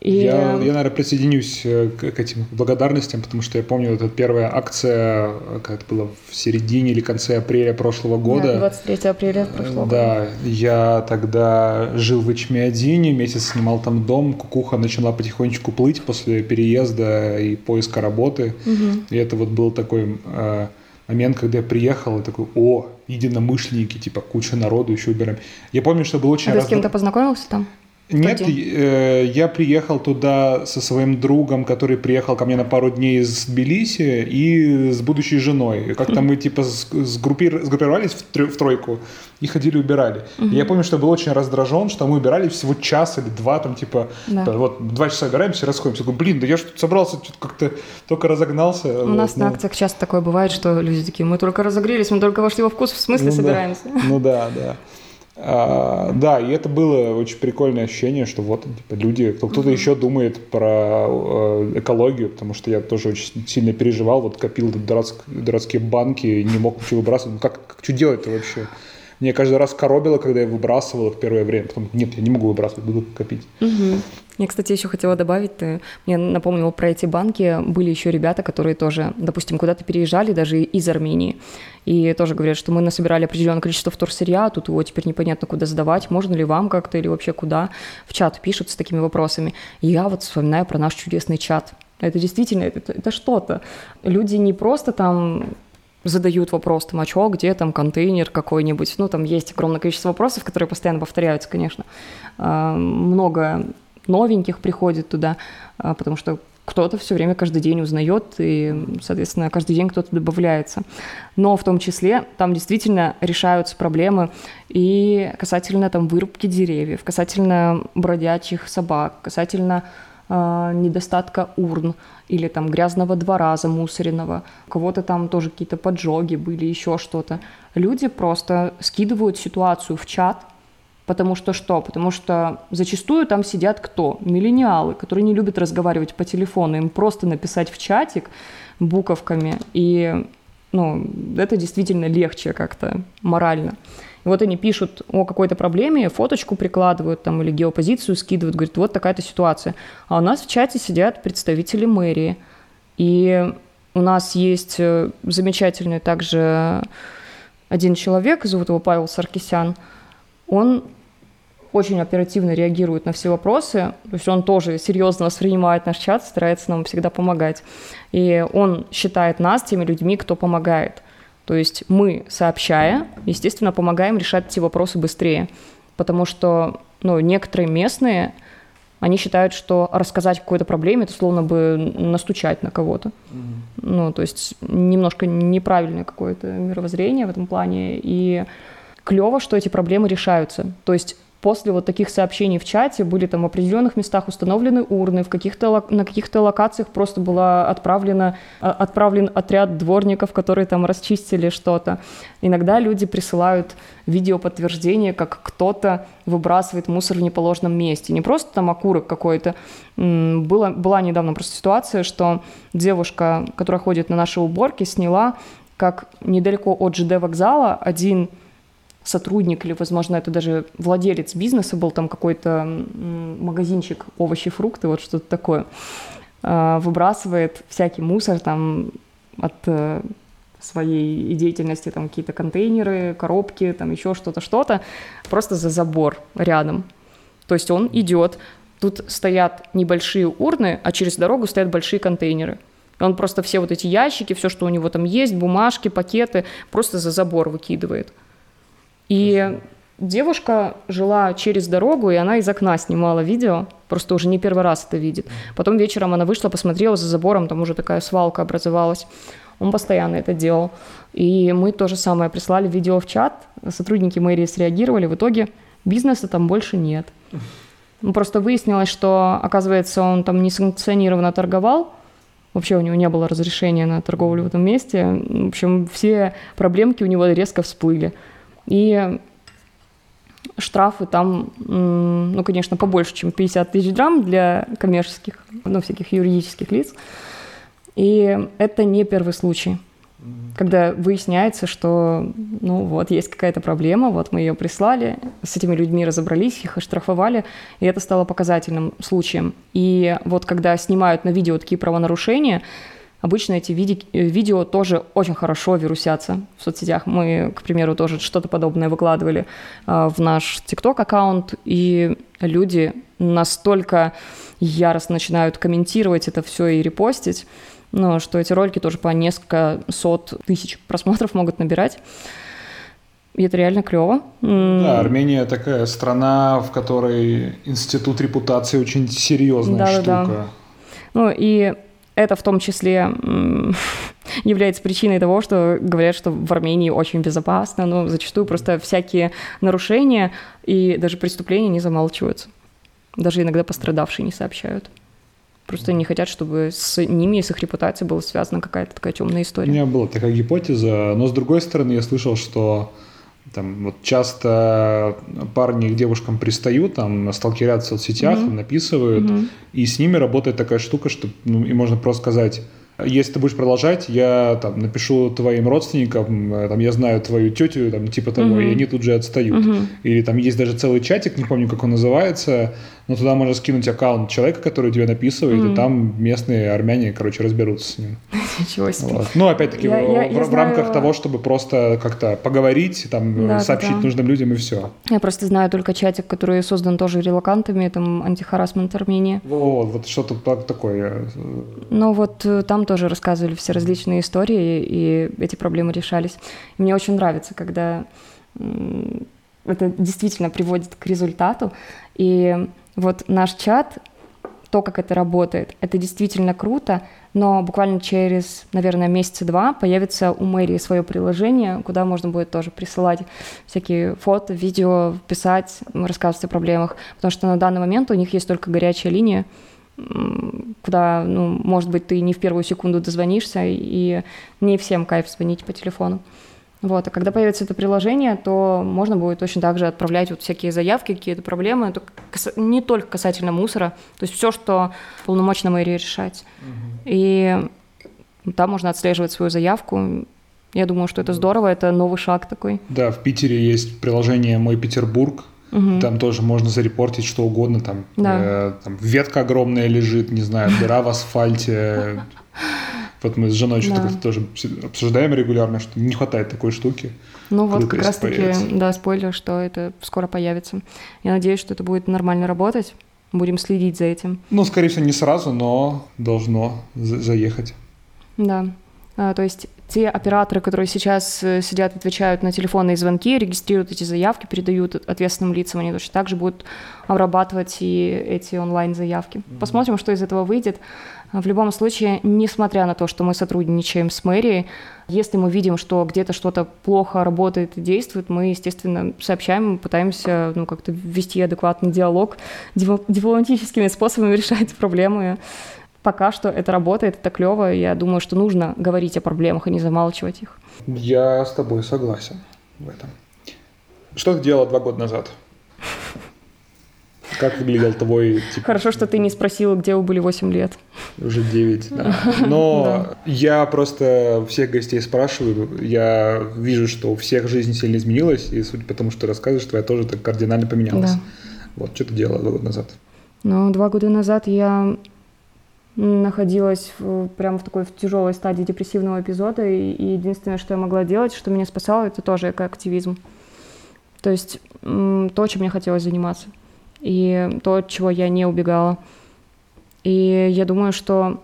И... Я, я, наверное, присоединюсь э, к, к этим благодарностям, потому что я помню, это первая акция, как это было в середине или конце апреля прошлого года. Да, 23 апреля прошлого да, года. Да, я тогда жил в Ичмиадине, месяц снимал там дом, кукуха начала потихонечку плыть после переезда и поиска работы. Угу. И это вот был такой э, момент, когда я приехал и такой, о, единомышленники, типа куча народу еще убираем. Я помню, что был очень... А ты раз... с кем-то познакомился там? Нет, э, я приехал туда со своим другом, который приехал ко мне на пару дней из Тбилиси и с будущей женой. Как-то мы типа сгруппир, сгруппировались в, трё, в тройку и ходили убирали. Угу. И я помню, что был очень раздражен, что мы убирали всего час или два, там типа, да. вот два часа убираем, все расходимся. Я говорю, блин, да я тут собрался, что-то как-то только разогнался. У вот, нас ну. на акциях часто такое бывает, что люди такие, мы только разогрелись, мы только вошли во вкус, в смысле ну, собираемся? Да. Ну да, да. А, да, и это было очень прикольное ощущение, что вот типа, люди, кто-то mm-hmm. еще думает про э, экологию, потому что я тоже очень сильно переживал, вот копил дурацк, дурацкие банки, не мог ничего выбрасывать. Ну как, как что делать-то вообще? Мне каждый раз коробило, когда я выбрасывал их первое время. Потом, нет, я не могу выбрасывать, буду копить. Угу. Я, кстати, еще хотела добавить, ты мне напомнил про эти банки. Были еще ребята, которые тоже, допустим, куда-то переезжали даже из Армении. И тоже говорят, что мы насобирали определенное количество вторсырья, тут его теперь непонятно куда сдавать, можно ли вам как-то или вообще куда. В чат пишут с такими вопросами. И я вот вспоминаю про наш чудесный чат. Это действительно, это, это что-то. Люди не просто там задают вопрос, там, а что, где там контейнер какой-нибудь. Ну, там есть огромное количество вопросов, которые постоянно повторяются, конечно. А, много новеньких приходит туда, а, потому что кто-то все время каждый день узнает, и, соответственно, каждый день кто-то добавляется. Но в том числе там действительно решаются проблемы и касательно там вырубки деревьев, касательно бродячих собак, касательно недостатка урн или там грязного двора замусоренного, у кого-то там тоже какие-то поджоги были, еще что-то. Люди просто скидывают ситуацию в чат, Потому что что? Потому что зачастую там сидят кто? Миллениалы, которые не любят разговаривать по телефону. Им просто написать в чатик буковками. И ну, это действительно легче как-то морально. Вот они пишут о какой-то проблеме, фоточку прикладывают там или геопозицию скидывают, говорят, вот такая-то ситуация. А у нас в чате сидят представители мэрии. И у нас есть э, замечательный также один человек, зовут его Павел Саркисян, он очень оперативно реагирует на все вопросы, то есть он тоже серьезно воспринимает наш чат, старается нам всегда помогать. И он считает нас теми людьми, кто помогает. То есть мы, сообщая, естественно, помогаем решать эти вопросы быстрее, потому что ну, некоторые местные, они считают, что рассказать о какой-то проблеме, это словно бы настучать на кого-то. Mm-hmm. Ну, то есть немножко неправильное какое-то мировоззрение в этом плане, и клево, что эти проблемы решаются. То есть после вот таких сообщений в чате были там в определенных местах установлены урны, в каких-то, на каких-то локациях просто была отправлена, а, отправлен отряд дворников, которые там расчистили что-то. Иногда люди присылают видео подтверждение, как кто-то выбрасывает мусор в неположенном месте. Не просто там окурок какой-то. Была, была недавно просто ситуация, что девушка, которая ходит на наши уборки, сняла, как недалеко от ЖД вокзала один сотрудник или, возможно, это даже владелец бизнеса был, там какой-то магазинчик овощи, фрукты, вот что-то такое, а, выбрасывает всякий мусор там от э, своей деятельности, там какие-то контейнеры, коробки, там еще что-то, что-то, просто за забор рядом. То есть он идет, тут стоят небольшие урны, а через дорогу стоят большие контейнеры. Он просто все вот эти ящики, все, что у него там есть, бумажки, пакеты, просто за забор выкидывает. И девушка жила через дорогу, и она из окна снимала видео, просто уже не первый раз это видит. Потом вечером она вышла, посмотрела за забором, там уже такая свалка образовалась. Он постоянно это делал. И мы то же самое прислали видео в чат, сотрудники мэрии среагировали, в итоге бизнеса там больше нет. Ну, просто выяснилось, что, оказывается, он там несанкционированно торговал, вообще у него не было разрешения на торговлю в этом месте. В общем, все проблемки у него резко всплыли. И штрафы там, ну, конечно, побольше, чем 50 тысяч драм для коммерческих, ну, всяких юридических лиц. И это не первый случай, когда выясняется, что, ну, вот, есть какая-то проблема, вот мы ее прислали, с этими людьми разобрались, их оштрафовали, и это стало показательным случаем. И вот когда снимают на видео такие правонарушения, Обычно эти види- видео тоже очень хорошо вирусятся в соцсетях. Мы, к примеру, тоже что-то подобное выкладывали э, в наш TikTok аккаунт, и люди настолько яростно начинают комментировать это все и репостить, ну, что эти ролики тоже по несколько сот тысяч просмотров могут набирать. И это реально клево. Да, Армения такая страна, в которой институт репутации очень серьезная да, штука. Да. Ну и это в том числе является причиной того, что говорят, что в Армении очень безопасно, но зачастую просто всякие нарушения и даже преступления не замалчиваются. Даже иногда пострадавшие не сообщают. Просто не хотят, чтобы с ними и с их репутацией была связана какая-то такая темная история. У меня была такая гипотеза, но с другой стороны я слышал, что там вот часто парни к девушкам пристают, там сталкерят в соцсетях, mm-hmm. написывают, mm-hmm. и с ними работает такая штука, что ну, и можно просто сказать, если ты будешь продолжать, я там напишу твоим родственникам, э, там я знаю твою тетю, там типа того, mm-hmm. и они тут же отстают. Mm-hmm. Или там есть даже целый чатик, не помню, как он называется, но туда можно скинуть аккаунт человека, который тебе написывает, mm-hmm. и там местные армяне, короче, разберутся с ним. Ничего себе. Вот. Ну, опять-таки, я, в, я, я в знаю... рамках того, чтобы просто как-то поговорить, там, да, сообщить да. нужным людям и все. Я просто знаю только чатик, который создан тоже релакантами, там, антихарасмент Армении. Вот, вот что-то такое. Ну, вот э, там тоже рассказывали все различные истории, и эти проблемы решались. И мне очень нравится, когда это действительно приводит к результату, и вот наш чат, то, как это работает, это действительно круто, но буквально через, наверное, месяца два появится у мэрии свое приложение, куда можно будет тоже присылать всякие фото, видео, писать, рассказывать о проблемах, потому что на данный момент у них есть только горячая линия, куда, ну, может быть, ты не в первую секунду дозвонишься, и не всем кайф звонить по телефону. Вот, а когда появится это приложение, то можно будет точно так же отправлять вот всякие заявки, какие-то проблемы, это не только касательно мусора, то есть все, что полномочно мэрии решать. Угу. И там можно отслеживать свою заявку. Я думаю, что это здорово, это новый шаг такой. Да, в Питере есть приложение «Мой Петербург», Угу. Там тоже можно зарепортить что угодно, там, да. э, там ветка огромная лежит, не знаю, дыра в асфальте, Вот мы с женой что-то тоже обсуждаем регулярно, что не хватает такой штуки. Ну вот как раз-таки, да, спойлер, что это скоро появится. Я надеюсь, что это будет нормально работать. Будем следить за этим. Ну, скорее всего, не сразу, но должно за- заехать. Да. А, то есть те операторы, которые сейчас э, сидят, отвечают на телефонные звонки, регистрируют эти заявки, передают ответственным лицам, они точно так же будут обрабатывать и эти онлайн-заявки. Посмотрим, что из этого выйдет. В любом случае, несмотря на то, что мы сотрудничаем с мэрией, если мы видим, что где-то что-то плохо работает и действует, мы, естественно, сообщаем, пытаемся ну, как-то ввести адекватный диалог, дипломатическими способами решать проблемы пока что это работает, это клево. Я думаю, что нужно говорить о проблемах, и не замалчивать их. Я с тобой согласен в этом. Что ты делала два года назад? Как выглядел твой... Типа... Хорошо, что ты не спросила, где вы были 8 лет. Уже 9, да. Но да. я просто всех гостей спрашиваю. Я вижу, что у всех жизнь сильно изменилась, и судя по тому, что ты рассказываешь, твоя тоже так кардинально поменялась. Да. Вот, что ты делала два года назад? Ну, два года назад я находилась в, прям в такой в тяжелой стадии депрессивного эпизода, и, и единственное, что я могла делать, что меня спасало, это тоже экоактивизм. То есть то, чем мне хотелось заниматься, и то, от чего я не убегала. И я думаю, что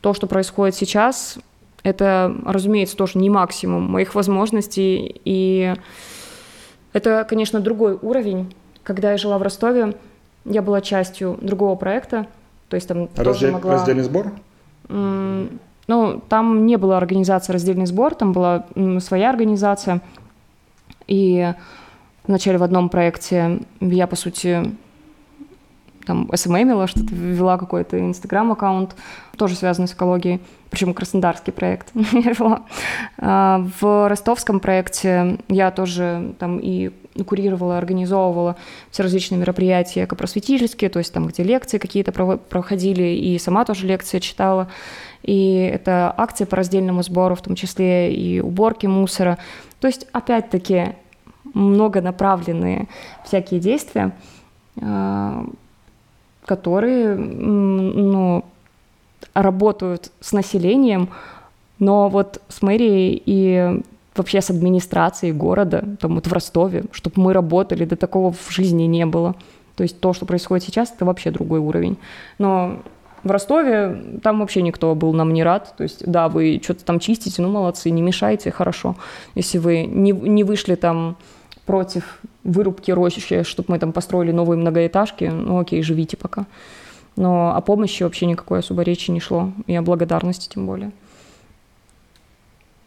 то, что происходит сейчас, это, разумеется, тоже не максимум моих возможностей, и это, конечно, другой уровень. Когда я жила в Ростове, я была частью другого проекта, то есть там Раздел, тоже могла... Раздельный сбор? ну, там не было организации раздельный сбор, там была своя организация. И вначале в одном проекте я, по сути, там СММила, что-то вела какой-то инстаграм-аккаунт, тоже связанный с экологией, причем краснодарский проект я вела. А, в ростовском проекте я тоже там и курировала, организовывала все различные мероприятия экопросветительские, то есть там, где лекции какие-то проходили, и сама тоже лекции читала. И это акции по раздельному сбору, в том числе и уборки мусора. То есть, опять-таки, многонаправленные всякие действия, а, которые ну, работают с населением, но вот с мэрией и вообще с администрацией города, там вот в Ростове, чтобы мы работали, до такого в жизни не было. То есть то, что происходит сейчас, это вообще другой уровень. Но в Ростове там вообще никто был нам не рад. То есть, да, вы что-то там чистите, ну, молодцы, не мешайте, хорошо. Если вы не, не вышли там против вырубки рощи, чтобы мы там построили новые многоэтажки, ну, окей, живите пока. Но о помощи вообще никакой особо речи не шло, и о благодарности тем более.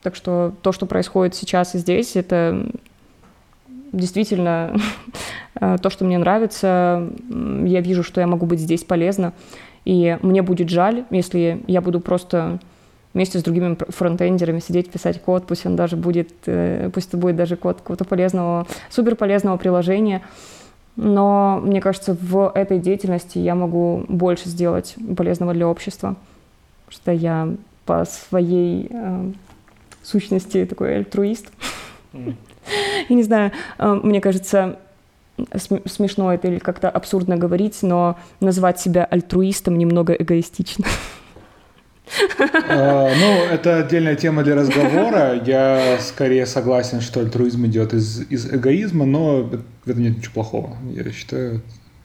Так что то, что происходит сейчас и здесь, это действительно то, что мне нравится. Я вижу, что я могу быть здесь полезна. И мне будет жаль, если я буду просто вместе с другими фронтендерами сидеть, писать код, пусть он даже будет, э, пусть это будет даже код какого-то полезного, супер полезного приложения. Но мне кажется, в этой деятельности я могу больше сделать полезного для общества, что я по своей э, сущности такой альтруист. Mm. Я не знаю, э, мне кажется, смешно это или как-то абсурдно говорить, но назвать себя альтруистом немного эгоистично. А, ну, это отдельная тема для разговора. Я скорее согласен, что альтруизм идет из, из эгоизма, но в этом нет ничего плохого. Я считаю,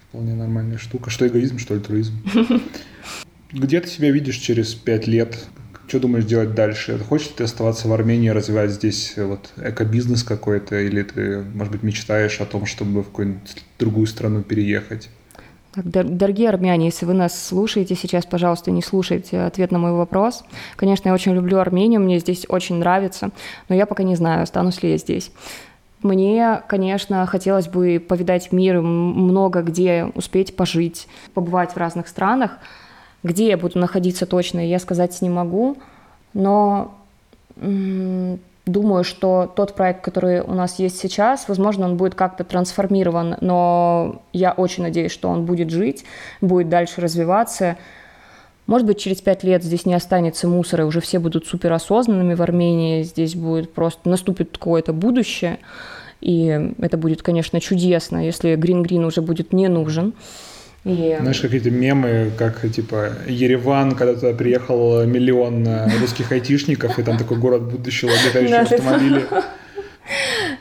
вполне нормальная штука. Что эгоизм, что альтруизм. Где ты себя видишь через пять лет? Что думаешь делать дальше? Хочешь ты оставаться в Армении, развивать здесь вот экобизнес какой-то, или ты, может быть, мечтаешь о том, чтобы в какую-нибудь другую страну переехать? Дорогие армяне, если вы нас слушаете сейчас, пожалуйста, не слушайте ответ на мой вопрос. Конечно, я очень люблю Армению, мне здесь очень нравится, но я пока не знаю, останусь ли я здесь. Мне, конечно, хотелось бы повидать мир, много где успеть пожить, побывать в разных странах – где я буду находиться точно, я сказать не могу, но думаю, что тот проект, который у нас есть сейчас, возможно, он будет как-то трансформирован, но я очень надеюсь, что он будет жить, будет дальше развиваться. Может быть, через пять лет здесь не останется мусора, и уже все будут суперосознанными в Армении, здесь будет просто, наступит какое-то будущее, и это будет, конечно, чудесно, если Green Green уже будет не нужен. И... Знаешь, какие-то мемы, как типа Ереван, когда туда приехал миллион э, русских айтишников, и там такой город будущего, летающие автомобили.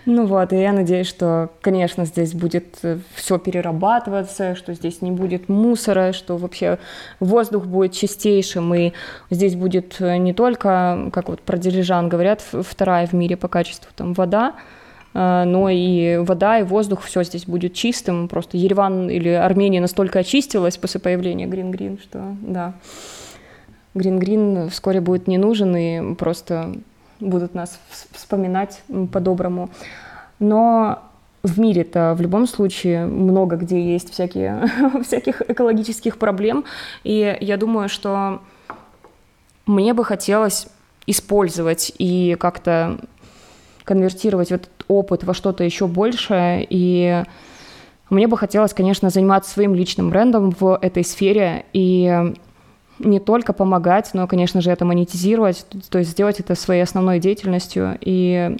Ну вот, и я надеюсь, что, конечно, здесь будет э, все перерабатываться, что здесь не будет мусора, что вообще воздух будет чистейшим, и здесь будет э, не только, как вот про Дилижан говорят, вторая в мире по качеству там вода, э, но и вода, и воздух, все здесь будет чистым. Просто Ереван или Армения настолько очистилась после появления Green Green, что да, Green Green вскоре будет не нужен, и просто будут нас вспоминать по-доброму. Но в мире-то в любом случае много где есть всякие, всяких экологических проблем. И я думаю, что мне бы хотелось использовать и как-то конвертировать этот опыт во что-то еще большее. И мне бы хотелось, конечно, заниматься своим личным брендом в этой сфере. И не только помогать, но, конечно же, это монетизировать, то есть сделать это своей основной деятельностью, и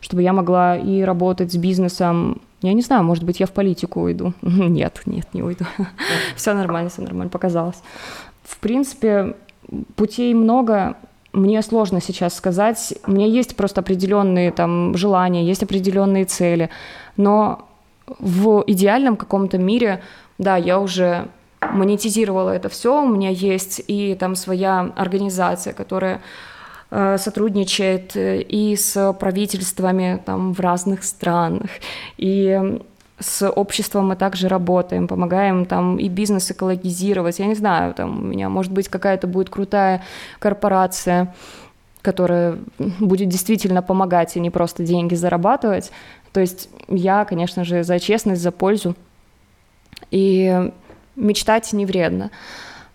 чтобы я могла и работать с бизнесом. Я не знаю, может быть, я в политику уйду. Нет, нет, не уйду. Все нормально, все нормально, показалось. В принципе, путей много, мне сложно сейчас сказать. У меня есть просто определенные там желания, есть определенные цели, но в идеальном каком-то мире, да, я уже монетизировала это все. У меня есть и там своя организация, которая э, сотрудничает э, и с правительствами там в разных странах, и с обществом мы также работаем, помогаем там и бизнес экологизировать. Я не знаю, там у меня может быть какая-то будет крутая корпорация, которая будет действительно помогать и не просто деньги зарабатывать. То есть я, конечно же, за честность, за пользу. И мечтать не вредно.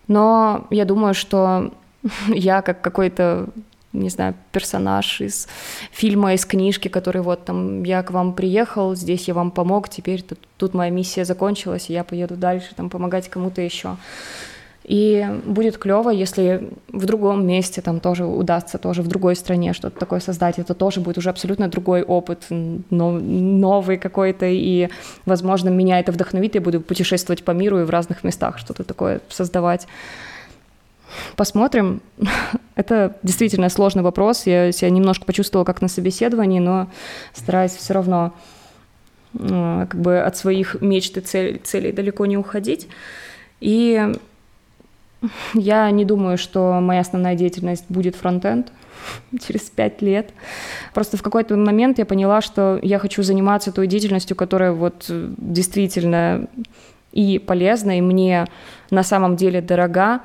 Но я думаю, что я как какой-то не знаю, персонаж из фильма, из книжки, который вот там, я к вам приехал, здесь я вам помог, теперь тут, тут моя миссия закончилась, и я поеду дальше, там, помогать кому-то еще. И будет клево, если в другом месте там тоже удастся, тоже в другой стране что-то такое создать. Это тоже будет уже абсолютно другой опыт, новый какой-то. И, возможно, меня это вдохновит, я буду путешествовать по миру и в разных местах что-то такое создавать. Посмотрим. Это действительно сложный вопрос. Я себя немножко почувствовала как на собеседовании, но стараюсь все равно э, как бы от своих мечт и целей, целей далеко не уходить. И я не думаю, что моя основная деятельность будет фронтенд через пять лет. Просто в какой-то момент я поняла, что я хочу заниматься той деятельностью, которая вот действительно и полезна, и мне на самом деле дорога.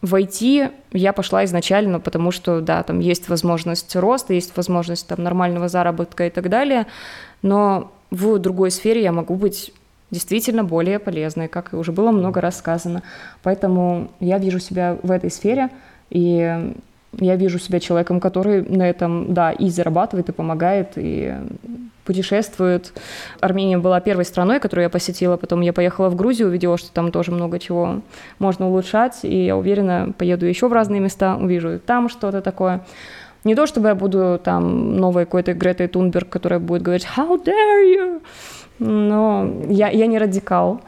В IT я пошла изначально, потому что, да, там есть возможность роста, есть возможность там нормального заработка и так далее, но в другой сфере я могу быть действительно более полезной, как уже было много раз сказано. Поэтому я вижу себя в этой сфере, и я вижу себя человеком, который на этом, да, и зарабатывает, и помогает, и путешествует. Армения была первой страной, которую я посетила, потом я поехала в Грузию, увидела, что там тоже много чего можно улучшать, и я уверена, поеду еще в разные места, увижу там что-то такое. Не то, чтобы я буду там новой какой-то Гретой Тунберг, которая будет говорить «How dare you!» но я, я не радикал.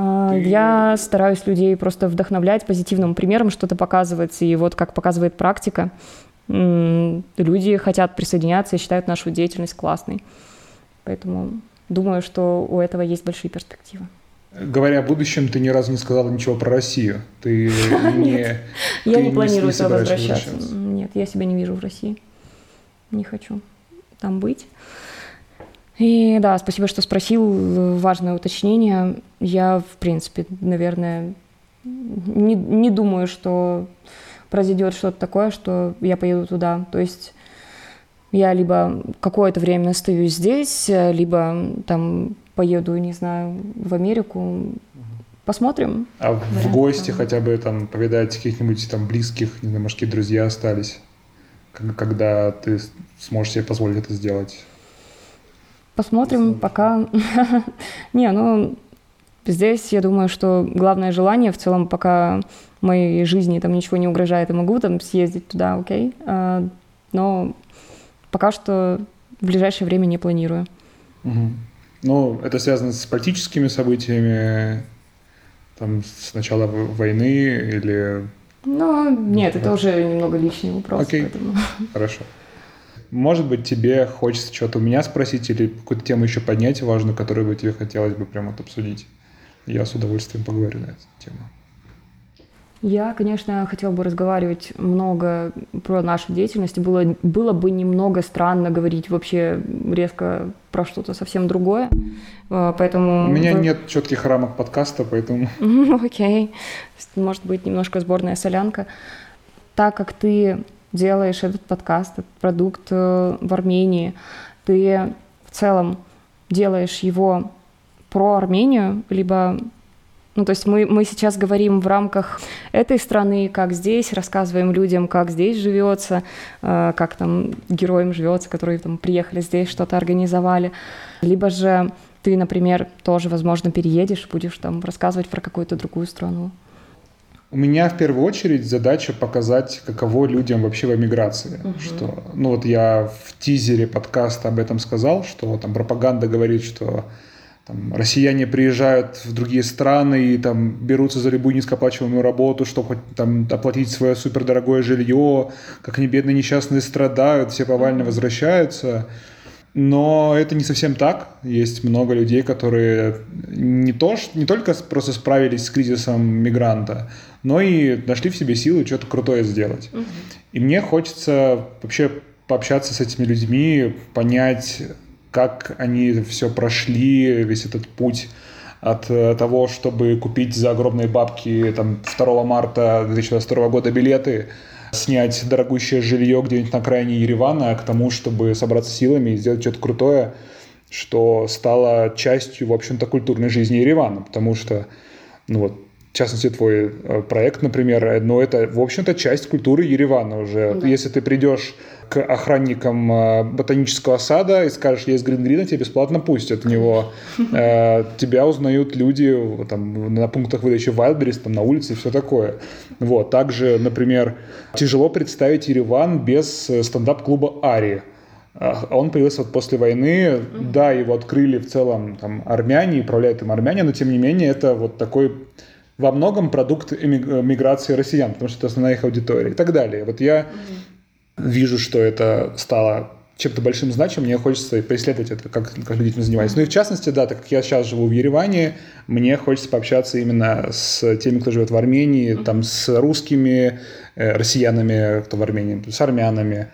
А, Ты... Я стараюсь людей просто вдохновлять позитивным примером, что-то показывать. И вот как показывает практика, люди хотят присоединяться и считают нашу деятельность классной. Поэтому думаю, что у этого есть большие перспективы. Говоря о будущем, ты ни разу не сказала ничего про Россию. Ты не... Я не планирую туда возвращаться. Нет, я себя не вижу в России. Не хочу там быть. И да, спасибо, что спросил. Важное уточнение. Я, в принципе, наверное, не, не думаю, что произойдет что-то такое, что я поеду туда. То есть я либо какое-то время остаюсь здесь, либо там поеду, не знаю, в Америку. Посмотрим. А в гости хотя бы там повидать каких-нибудь там близких, не знаю, может, какие друзья остались, когда ты сможешь себе позволить это сделать? Посмотрим, пока... Не, ну, здесь я думаю, что главное желание в целом, пока моей жизни там ничего не угрожает, я могу там съездить туда, окей, а, но пока что в ближайшее время не планирую. Угу. Ну, это связано с политическими событиями, там, с начала войны или... Ну, нет, это уже немного личный вопрос. Окей, поэтому... хорошо. Может быть, тебе хочется что-то у меня спросить или какую-то тему еще поднять важную, которую бы тебе хотелось бы прямо вот обсудить. Я с удовольствием поговорю на эту тему. Я, конечно, хотела бы разговаривать много про нашу деятельность. Было, было бы немного странно говорить вообще резко про что-то совсем другое. А, поэтому... У меня нет четких рамок подкаста, поэтому... Окей. Okay. Может быть, немножко сборная солянка. Так как ты делаешь этот подкаст, этот продукт э, в Армении, ты в целом делаешь его про Армению, либо ну, то есть мы, мы сейчас говорим в рамках этой страны, как здесь, рассказываем людям, как здесь живется, э, как там героям живется, которые там приехали здесь, что-то организовали. Либо же ты, например, тоже, возможно, переедешь, будешь там рассказывать про какую-то другую страну. У меня в первую очередь задача показать, каково людям вообще в эмиграции. Угу. Что, ну вот я в тизере подкаста об этом сказал, что там пропаганда говорит, что там, россияне приезжают в другие страны и там берутся за любую низкооплачиваемую работу, чтобы хоть там оплатить свое супердорогое жилье, как они бедные несчастные страдают, все повально возвращаются. Но это не совсем так. Есть много людей, которые не, то, не только просто справились с кризисом мигранта, но и нашли в себе силы что-то крутое сделать. Угу. И мне хочется вообще пообщаться с этими людьми, понять, как они все прошли, весь этот путь от э, того, чтобы купить за огромные бабки там, 2 марта 2022 года билеты, снять дорогущее жилье где-нибудь на окраине Еревана, к тому, чтобы собраться силами и сделать что-то крутое, что стало частью, в общем-то, культурной жизни Еревана, потому что, ну вот, в частности, твой э, проект, например, ну, это, в общем-то, часть культуры Еревана уже. Да. Если ты придешь к охранникам э, ботанического сада и скажешь, я из Грингрина, тебя бесплатно пустят в него. Э, тебя узнают люди там, на пунктах выдачи Wildberries, там, на улице и все такое. Вот. Также, например, тяжело представить Ереван без э, стендап-клуба «Ари». Он появился вот после войны, да, его открыли в целом там армяне, управляют им армяне, но тем не менее это вот такой во многом продукт миграции россиян, потому что это основная их аудитория и так далее. Вот я вижу, что это стало чем-то большим значимым, мне хочется преследовать это, как, как люди этим занимаются. Ну и в частности, да, так как я сейчас живу в Ереване, мне хочется пообщаться именно с теми, кто живет в Армении, mm-hmm. там с русскими, э, россиянами, кто в Армении, с армянами.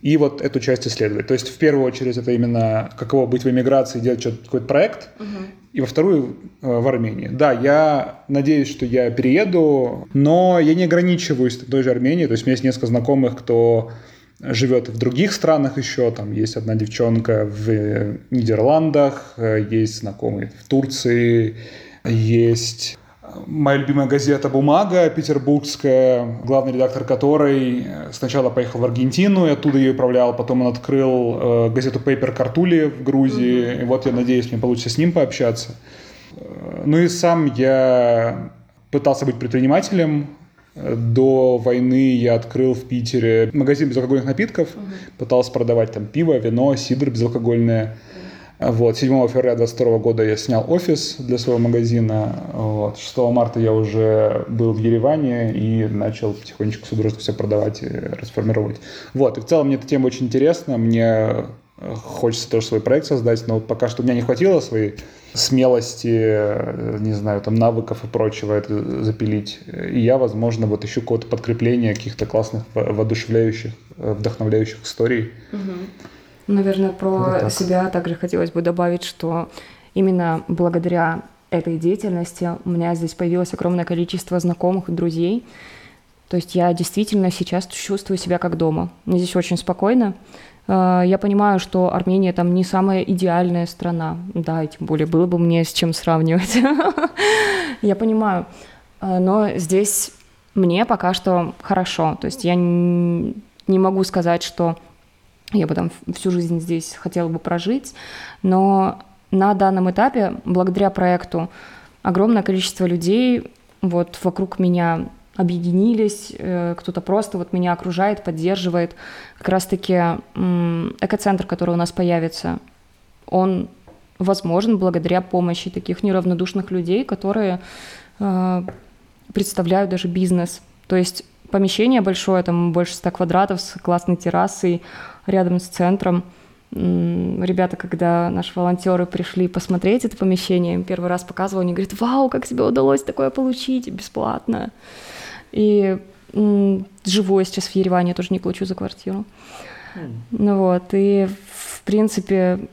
И вот эту часть исследовать. То есть в первую очередь это именно каково быть в эмиграции, делать какой-то проект. Mm-hmm. И во вторую э, в Армении. Да, я надеюсь, что я перееду, но я не ограничиваюсь той же Арменией. То есть у меня есть несколько знакомых, кто живет в других странах еще. Там есть одна девчонка в Нидерландах, э, есть знакомый в Турции, есть моя любимая газета «Бумага» петербургская, главный редактор которой э, сначала поехал в Аргентину и оттуда ее управлял, потом он открыл э, газету «Пейпер Картули» в Грузии, mm-hmm. и вот я надеюсь, мне получится с ним пообщаться. Э, ну и сам я пытался быть предпринимателем, до войны я открыл в Питере магазин безалкогольных напитков, пытался продавать там пиво, вино, сидр безалкогольное. Вот, 7 февраля 2022 года я снял офис для своего магазина. Вот, 6 марта я уже был в Ереване и начал потихонечку судорожно все продавать и расформировать. Вот, и в целом мне эта тема очень интересна. Мне э, хочется тоже свой проект создать, но вот пока что у меня не хватило своей смелости, э, не знаю, там навыков и прочего это запилить. И я, возможно, вот ищу какое-то подкрепление каких-то классных, воодушевляющих, э, вдохновляющих историй. Угу. Наверное, про вот себя также хотелось бы добавить, что именно благодаря этой деятельности у меня здесь появилось огромное количество знакомых и друзей. То есть я действительно сейчас чувствую себя как дома. Мне здесь очень спокойно. А, я понимаю, что Армения там не самая идеальная страна. Да, и тем более было бы мне с чем сравнивать. Я понимаю. А, но здесь мне пока что хорошо. То есть я не могу сказать, что я бы там всю жизнь здесь хотела бы прожить, но на данном этапе, благодаря проекту, огромное количество людей вот вокруг меня объединились, э, кто-то просто вот меня окружает, поддерживает. Как раз-таки экоцентр, который у нас появится, он возможен благодаря помощи таких неравнодушных людей, которые э, представляют даже бизнес. То есть помещение большое, там больше 100 квадратов с классной террасой, рядом с центром. Ребята, когда наши волонтеры пришли посмотреть это помещение, им первый раз показывал, они говорят, вау, как тебе удалось такое получить бесплатно. И живу я сейчас в Ереване, я тоже не плачу за квартиру. Mm. Ну вот, и в принципе,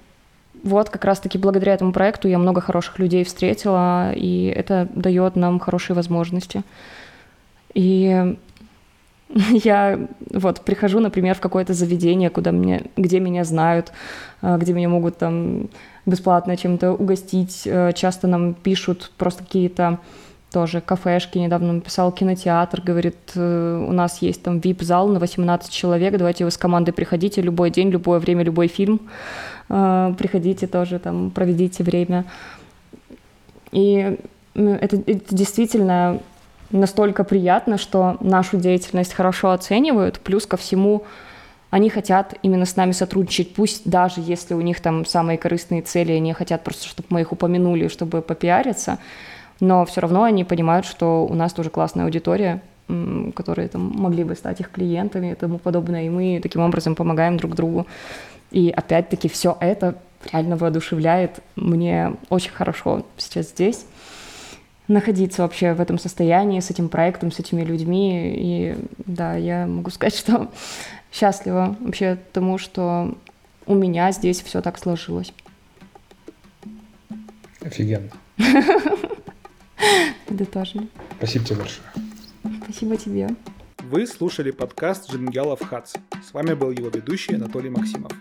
вот как раз-таки благодаря этому проекту я много хороших людей встретила, и это дает нам хорошие возможности. И я вот прихожу, например, в какое-то заведение, куда мне, где меня знают, э, где меня могут там бесплатно чем-то угостить. Э, часто нам пишут просто какие-то тоже кафешки. Недавно написал кинотеатр, говорит, э, у нас есть там VIP-зал на 18 человек, давайте вы с командой приходите любой день, любое время, любой фильм. Приходите тоже, там, проведите время. И это, это действительно настолько приятно, что нашу деятельность хорошо оценивают, плюс ко всему они хотят именно с нами сотрудничать, пусть даже если у них там самые корыстные цели, они хотят просто, чтобы мы их упомянули, чтобы попиариться, но все равно они понимают, что у нас тоже классная аудитория, которые там могли бы стать их клиентами и тому подобное, и мы таким образом помогаем друг другу. И опять-таки все это реально воодушевляет. Мне очень хорошо сейчас здесь находиться вообще в этом состоянии, с этим проектом, с этими людьми. И да, я могу сказать, что счастлива вообще тому, что у меня здесь все так сложилось. Офигенно. Тоже. Спасибо тебе большое. Спасибо тебе. Вы слушали подкаст Джингялов Хац. С вами был его ведущий Анатолий Максимов.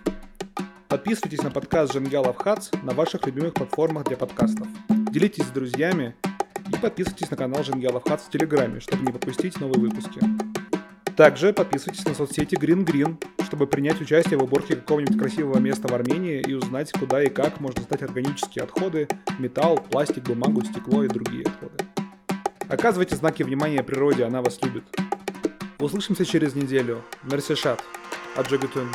Подписывайтесь на подкаст Джингялов Хац на ваших любимых платформах для подкастов. Делитесь с друзьями и подписывайтесь на канал Женгялов Хат в Телеграме, чтобы не пропустить новые выпуски. Также подписывайтесь на соцсети Green Green, чтобы принять участие в уборке какого-нибудь красивого места в Армении и узнать, куда и как можно сдать органические отходы, металл, пластик, бумагу, стекло и другие отходы. Оказывайте знаки внимания природе, она вас любит. Услышимся через неделю. Мерсишат. Аджагатун.